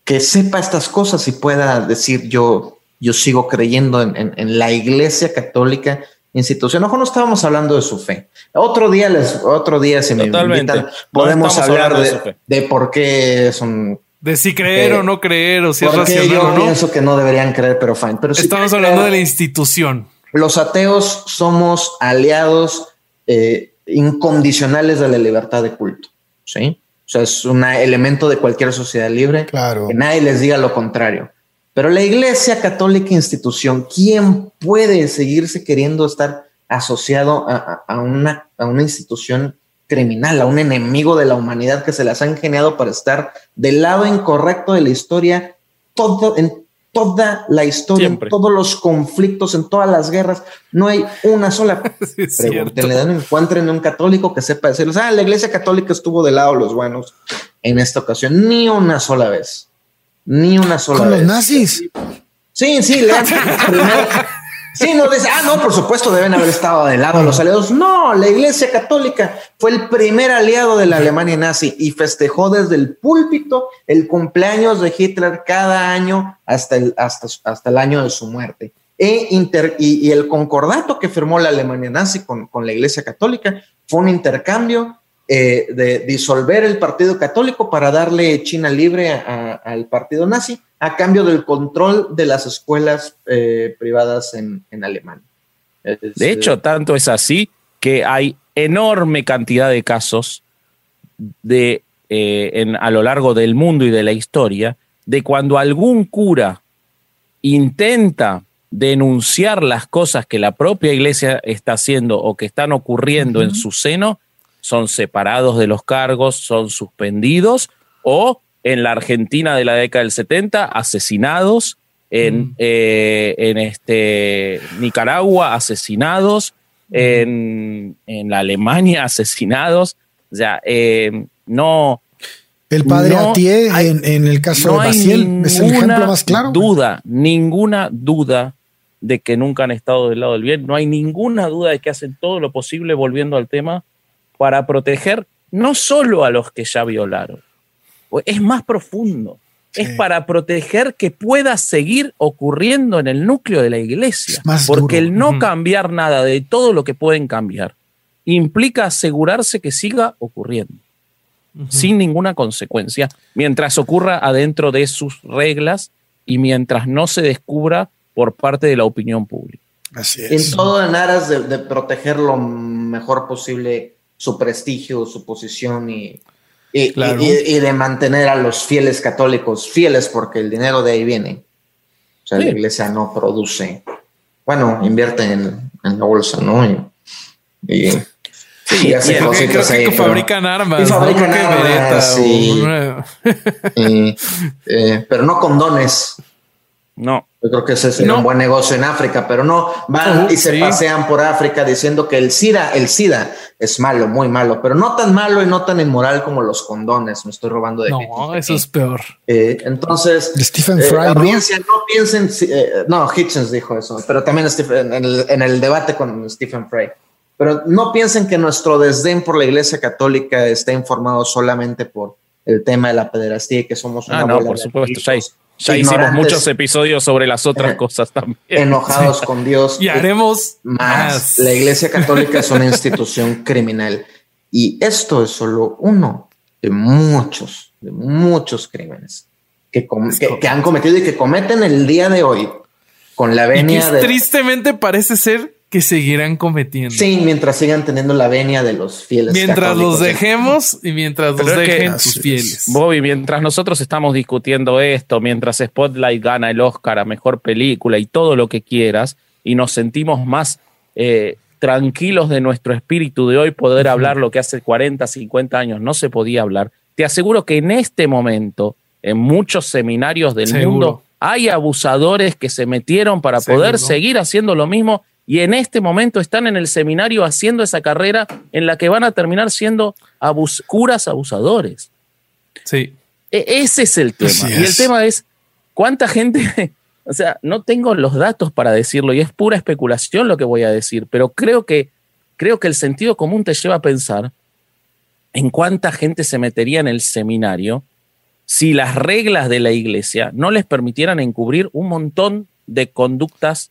que sepa estas cosas y pueda decir yo, yo sigo creyendo en, la iglesia católica institución. Ojo, no estábamos hablando de su fe. Otro día les, otro día si me invitan, podemos hablar de, de, por qué son de si creer o no creer, o si es racional yo o no. pienso que no deberían creer, pero fine. Pero Estamos hablando de la institución. Los ateos somos aliados eh, incondicionales de la libertad de culto. Sí. O sea, es un elemento de cualquier sociedad libre. Claro. Que nadie les diga lo contrario. Pero la Iglesia Católica institución, ¿quién puede seguirse queriendo estar asociado a, una, a una institución criminal, a un enemigo de la humanidad que se las ha ingeniado para estar del lado incorrecto de la historia, todo, en toda la historia, en todos los conflictos, en todas las guerras. No hay una sola. Pregúntenle, encuentren un católico que sepa decirles, ah, la iglesia católica estuvo del lado de los buenos en esta ocasión. Ni una sola vez. Ni una sola vez. ¿Con los nazis? Sí, sí, lean Sí, no dice, ah, no, por supuesto deben haber estado del lado de los aliados. No, la Iglesia Católica fue el primer aliado de la Alemania nazi y festejó desde el púlpito el cumpleaños de Hitler cada año hasta el, hasta, hasta el año de su muerte. E inter, y, el concordato que firmó la Alemania nazi con, con la Iglesia Católica fue un intercambio eh, de disolver el Partido Católico para darle China libre al Partido Nazi a cambio del control de las escuelas eh, privadas en, Alemania. de hecho, tanto es así que hay enorme cantidad de casos de, eh, a lo largo del mundo y de la historia de cuando algún cura intenta denunciar las cosas que la propia iglesia está haciendo o que están ocurriendo en su seno, son separados de los cargos, son suspendidos o en la Argentina de la década del 70, asesinados, en, mm. eh, en este, Nicaragua, asesinados, en, la Alemania, asesinados. O sea, eh, no. El padre Atié, en, el caso de Baciel, es el ejemplo más claro. Duda, ninguna duda de que nunca han estado del lado del bien. No hay ninguna duda de que hacen todo lo posible, volviendo al tema, para proteger no solo a los que ya violaron, es más profundo. Es para proteger que pueda seguir ocurriendo en el núcleo de la iglesia. Porque el no cambiar nada de todo lo que pueden cambiar implica asegurarse que siga ocurriendo sin ninguna consecuencia, mientras ocurra adentro de sus reglas y mientras no se descubra por parte de la opinión pública. Así es. En todo en aras de proteger lo mejor posible su prestigio, su posición y, y, de mantener a los fieles católicos fieles porque el dinero de ahí viene. O sea, la iglesia no produce. Bueno, invierte en, la bolsa, ¿no? Y, sí, hace cositas ahí. Que fabrican armas. fabrican armas. Eh, pero no con dones. No. Yo creo que ese es un buen negocio en África, pero no van y se pasean por África diciendo que el SIDA, el SIDA es malo, muy malo, pero no tan malo y no tan inmoral como los condones. Me estoy robando de No, eso es peor. Eh, entonces, Stephen Fry, ¿no? no piensen, eh, no, Hitchens dijo eso, pero también en, el, en, el, debate con Stephen Fry. Pero no piensen que nuestro desdén por la Iglesia Católica está informado solamente por el tema de la pederastía y que somos una ah, no, por supuesto, ya, hicimos muchos episodios sobre las otras cosas también. Enojados con Dios. Y haremos más. La Iglesia Católica es una institución criminal. Y esto es solo uno de muchos, de muchos crímenes que, que, han cometido y que cometen el día de hoy con la venia de... Tristemente parece ser que seguirán cometiendo. Sí, mientras sigan teniendo la venia de los fieles. Mientras los dejemos y mientras los dejen sus fieles. Bobby, mientras nosotros estamos discutiendo esto, mientras Spotlight gana el Oscar a mejor película y todo lo que quieras, y nos sentimos más eh, tranquilos de nuestro espíritu de hoy, poder hablar lo que hace 40, 50 años no se podía hablar. Te aseguro que en este momento, en muchos seminarios del mundo, hay abusadores que se metieron para poder seguir haciendo lo mismo y en este momento están en el seminario haciendo esa carrera en la que van a terminar siendo curas abusadores. Sí. E ese es el tema. Y el tema es cuánta gente, o sea, no tengo los datos para decirlo y es pura especulación lo que voy a decir, pero creo que, creo que el sentido común te lleva a pensar en cuánta gente se metería en el seminario si las reglas de la iglesia no les permitieran encubrir un montón de conductas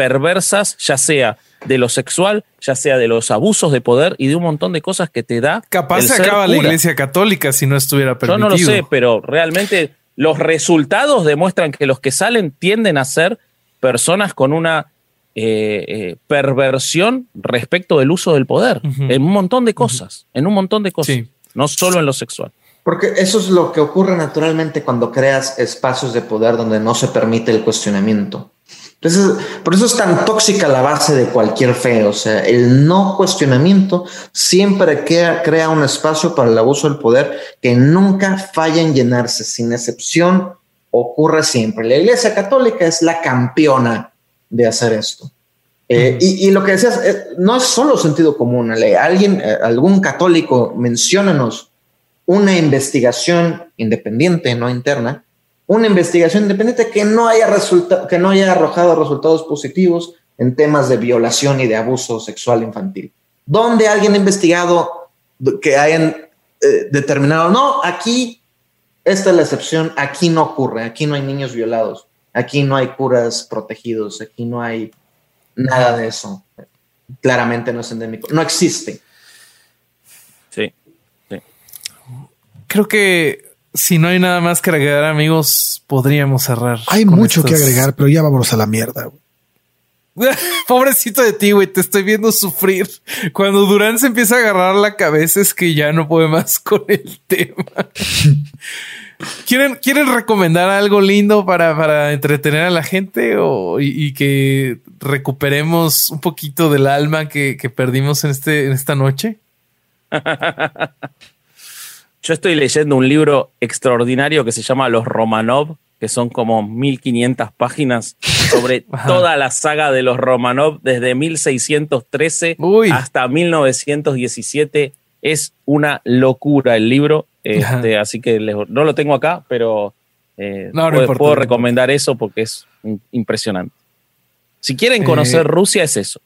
perversas, ya sea de lo sexual, ya sea de los abusos de poder y de un montón de cosas que te da. Capaz se acaba la iglesia católica si no estuviera permitido. Yo no lo sé, pero realmente los resultados demuestran que los que salen tienden a ser personas con una eh, eh, perversión respecto del uso del poder, en un montón de cosas, en un montón de cosas, no solo en lo sexual. Porque eso es lo que ocurre naturalmente cuando creas espacios de poder donde no se permite el cuestionamiento. Entonces, por eso es tan tóxica la base de cualquier fe. O sea, el no cuestionamiento siempre crea, crea un espacio para el abuso del poder que nunca falla en llenarse, sin excepción, ocurre siempre. La Iglesia Católica es la campeona de hacer esto. Eh, y, lo que decías, eh, no es solo sentido común. Alguien, eh, algún católico, menciónanos una investigación independiente, no interna, una investigación independiente que no haya, que no haya arrojado resultados positivos en temas de violación y de abuso sexual infantil. ¿Dónde alguien ha investigado que hayan eh, determinado, no, aquí esta es la excepción, aquí no ocurre, aquí no hay niños violados, aquí no hay curas protegidos, aquí no hay nada de eso. Claramente no es endémico, no existe. Sí, sí. Creo que si no hay nada más que agregar, amigos, podríamos cerrar. Hay mucho que agregar, pero ya vámonos a la mierda. Pobrecito de ti, güey, te estoy viendo sufrir. Cuando Durán se empieza a agarrar la cabeza es que ya no puede más con el tema. ¿Quieren, ¿Quieren recomendar algo lindo para, para entretener a la gente o, y, que recuperemos un poquito del alma que, que perdimos en, este, en esta noche? Yo estoy leyendo un libro extraordinario que se llama Los Romanov, que son como 1500 páginas sobre toda la saga de los Romanov desde 1613 hasta 1917. Es una locura el libro, este, así que no lo tengo acá, pero eh, puedo, recomendar eso porque es impresionante. Si quieren conocer eh, Rusia, es eso.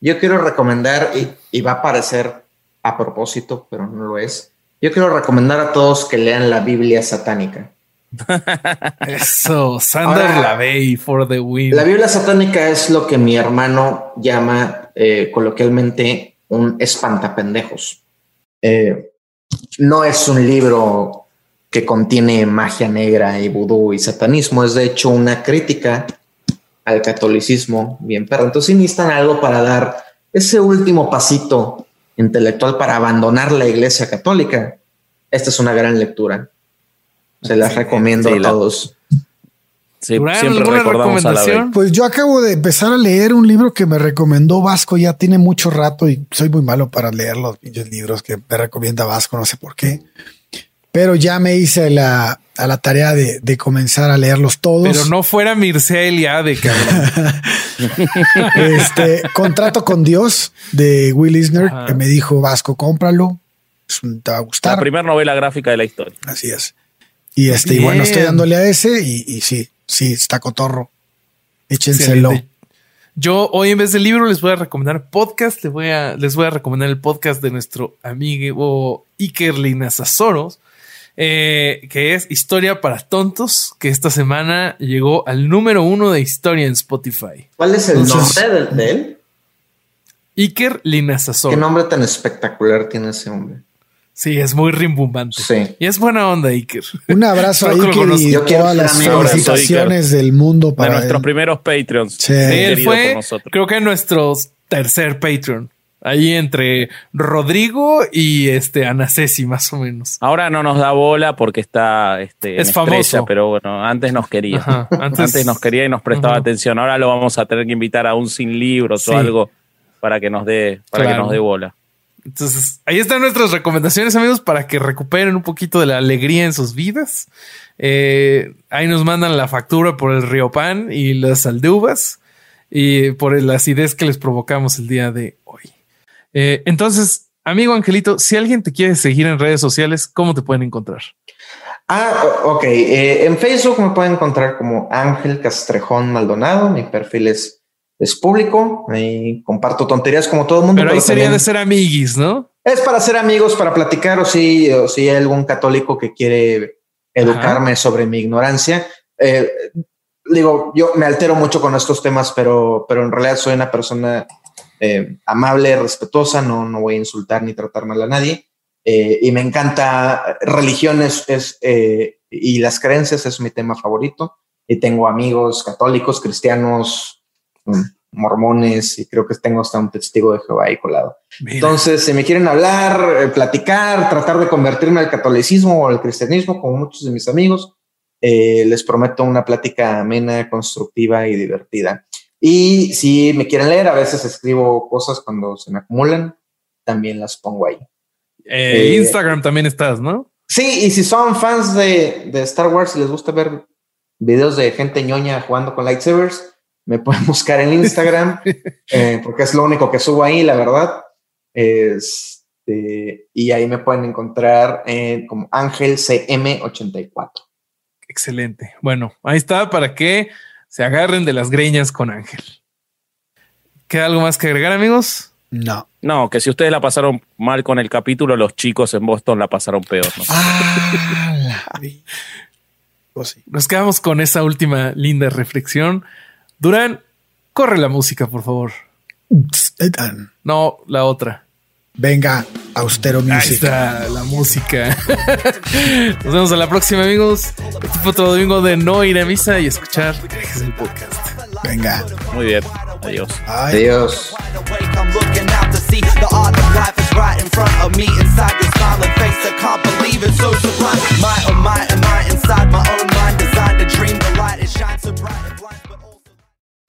Yo quiero recomendar, y va a parecer a propósito, pero no lo es, yo quiero recomendar a todos que lean la Biblia satánica. Eso, Sander Lavey for the win. La Biblia satánica es lo que mi hermano llama eh, coloquialmente un espantapendejos. Eh, no es un libro que contiene magia negra y vudú y satanismo, es de hecho una crítica al catolicismo bien pero Entonces necesitan algo para dar ese último pasito intelectual para abandonar la iglesia católica, esta es una gran lectura. Se las recomiendo a todos. siempre recordamos a la Pues yo acabo de empezar a leer un libro que me recomendó Vasco ya tiene mucho rato y soy muy malo para leer los libros que me recomienda Vasco, no sé por qué. Pero ya me hice la, a la tarea de, comenzar a leerlos todos. Pero no fuera Mircelia de cabrón. este contrato con Dios de Will Eisner que me dijo Vasco, cómpralo. te va a gustar. La primera novela gráfica de la historia. Así es. Y este, y bueno, estoy dándole a ese y, y sí, sí, está cotorro. Échenselo. Yo hoy en vez de libro les voy a recomendar podcast. Les voy a, les voy a recomendar el podcast de nuestro amigo Iker Linazazoros, eh, que es Historia para Tontos, que esta semana llegó al número uno de historia en Spotify. ¿Cuál es el nombre de, él? Iker Linazazoros. ¿Qué nombre tan espectacular tiene ese hombre? Sí, es muy rimbombante. Sí. Y es buena onda, Iker. Un abrazo a Iker y todas las felicitaciones del mundo para nuestros primeros Patreons. Sí. él fue, creo que nuestro tercer Patreon. Ahí entre Rodrigo y este Ana Ceci, más o menos. Ahora no nos da bola porque está este, es famoso. pero bueno, antes nos quería. antes... nos quería y nos prestaba atención. Ahora lo vamos a tener que invitar a un sin libros o algo para que nos dé, para que nos dé bola. Entonces, ahí están nuestras recomendaciones, amigos, para que recuperen un poquito de la alegría en sus vidas. Eh, ahí nos mandan la factura por el río pan y las aldubas y por la acidez que les provocamos el día de hoy. Eh, entonces, amigo Angelito, si alguien te quiere seguir en redes sociales, ¿cómo te pueden encontrar? Ah, ok. Eh, en Facebook me pueden encontrar como Ángel Castrejón Maldonado. Mi perfil es es público, y comparto tonterías como todo el mundo. Pero ahí sería de ser amiguis, ¿no? Es para ser amigos, para platicar o si, o si hay algún católico que quiere educarme sobre mi ignorancia. Eh, digo, yo me altero mucho con estos temas, pero, pero en realidad soy una persona eh, amable, respetuosa, no, no voy a insultar ni tratar mal a nadie. Eh, y me encanta religiones es, y las creencias es mi tema favorito. Y tengo amigos católicos, cristianos, mormones y creo que tengo hasta un testigo de Jehová ahí colado. Entonces, si me quieren hablar, eh, platicar, tratar de convertirme al catolicismo o al cristianismo, como muchos de mis amigos, eh, les prometo una plática amena, constructiva y divertida. Y si me quieren leer, a veces escribo cosas cuando se me acumulan, también las pongo ahí. Eh, Instagram también estás, ¿no? Sí, y si son fans de, de Star Wars y les gusta ver videos de gente ñoña jugando con lightsabers, me pueden buscar en Instagram, eh, porque es lo único que subo ahí, la verdad. Este, y ahí me pueden encontrar como Ángel CM84. Excelente. Bueno, ahí está para que se agarren de las greñas con Ángel. ¿Queda algo más que agregar, amigos? No. No, que si ustedes la pasaron mal con el capítulo, los chicos en Boston la pasaron peor. Ah, pues Nos quedamos con esa última linda reflexión. Durán, corre la música, por favor. No, la otra. Venga, austero music. Ahí está la música. Nos vemos a la próxima, amigos. Este fue otro domingo de no ir a misa y escuchar el podcast. Venga. Muy bien. Adiós. Adiós.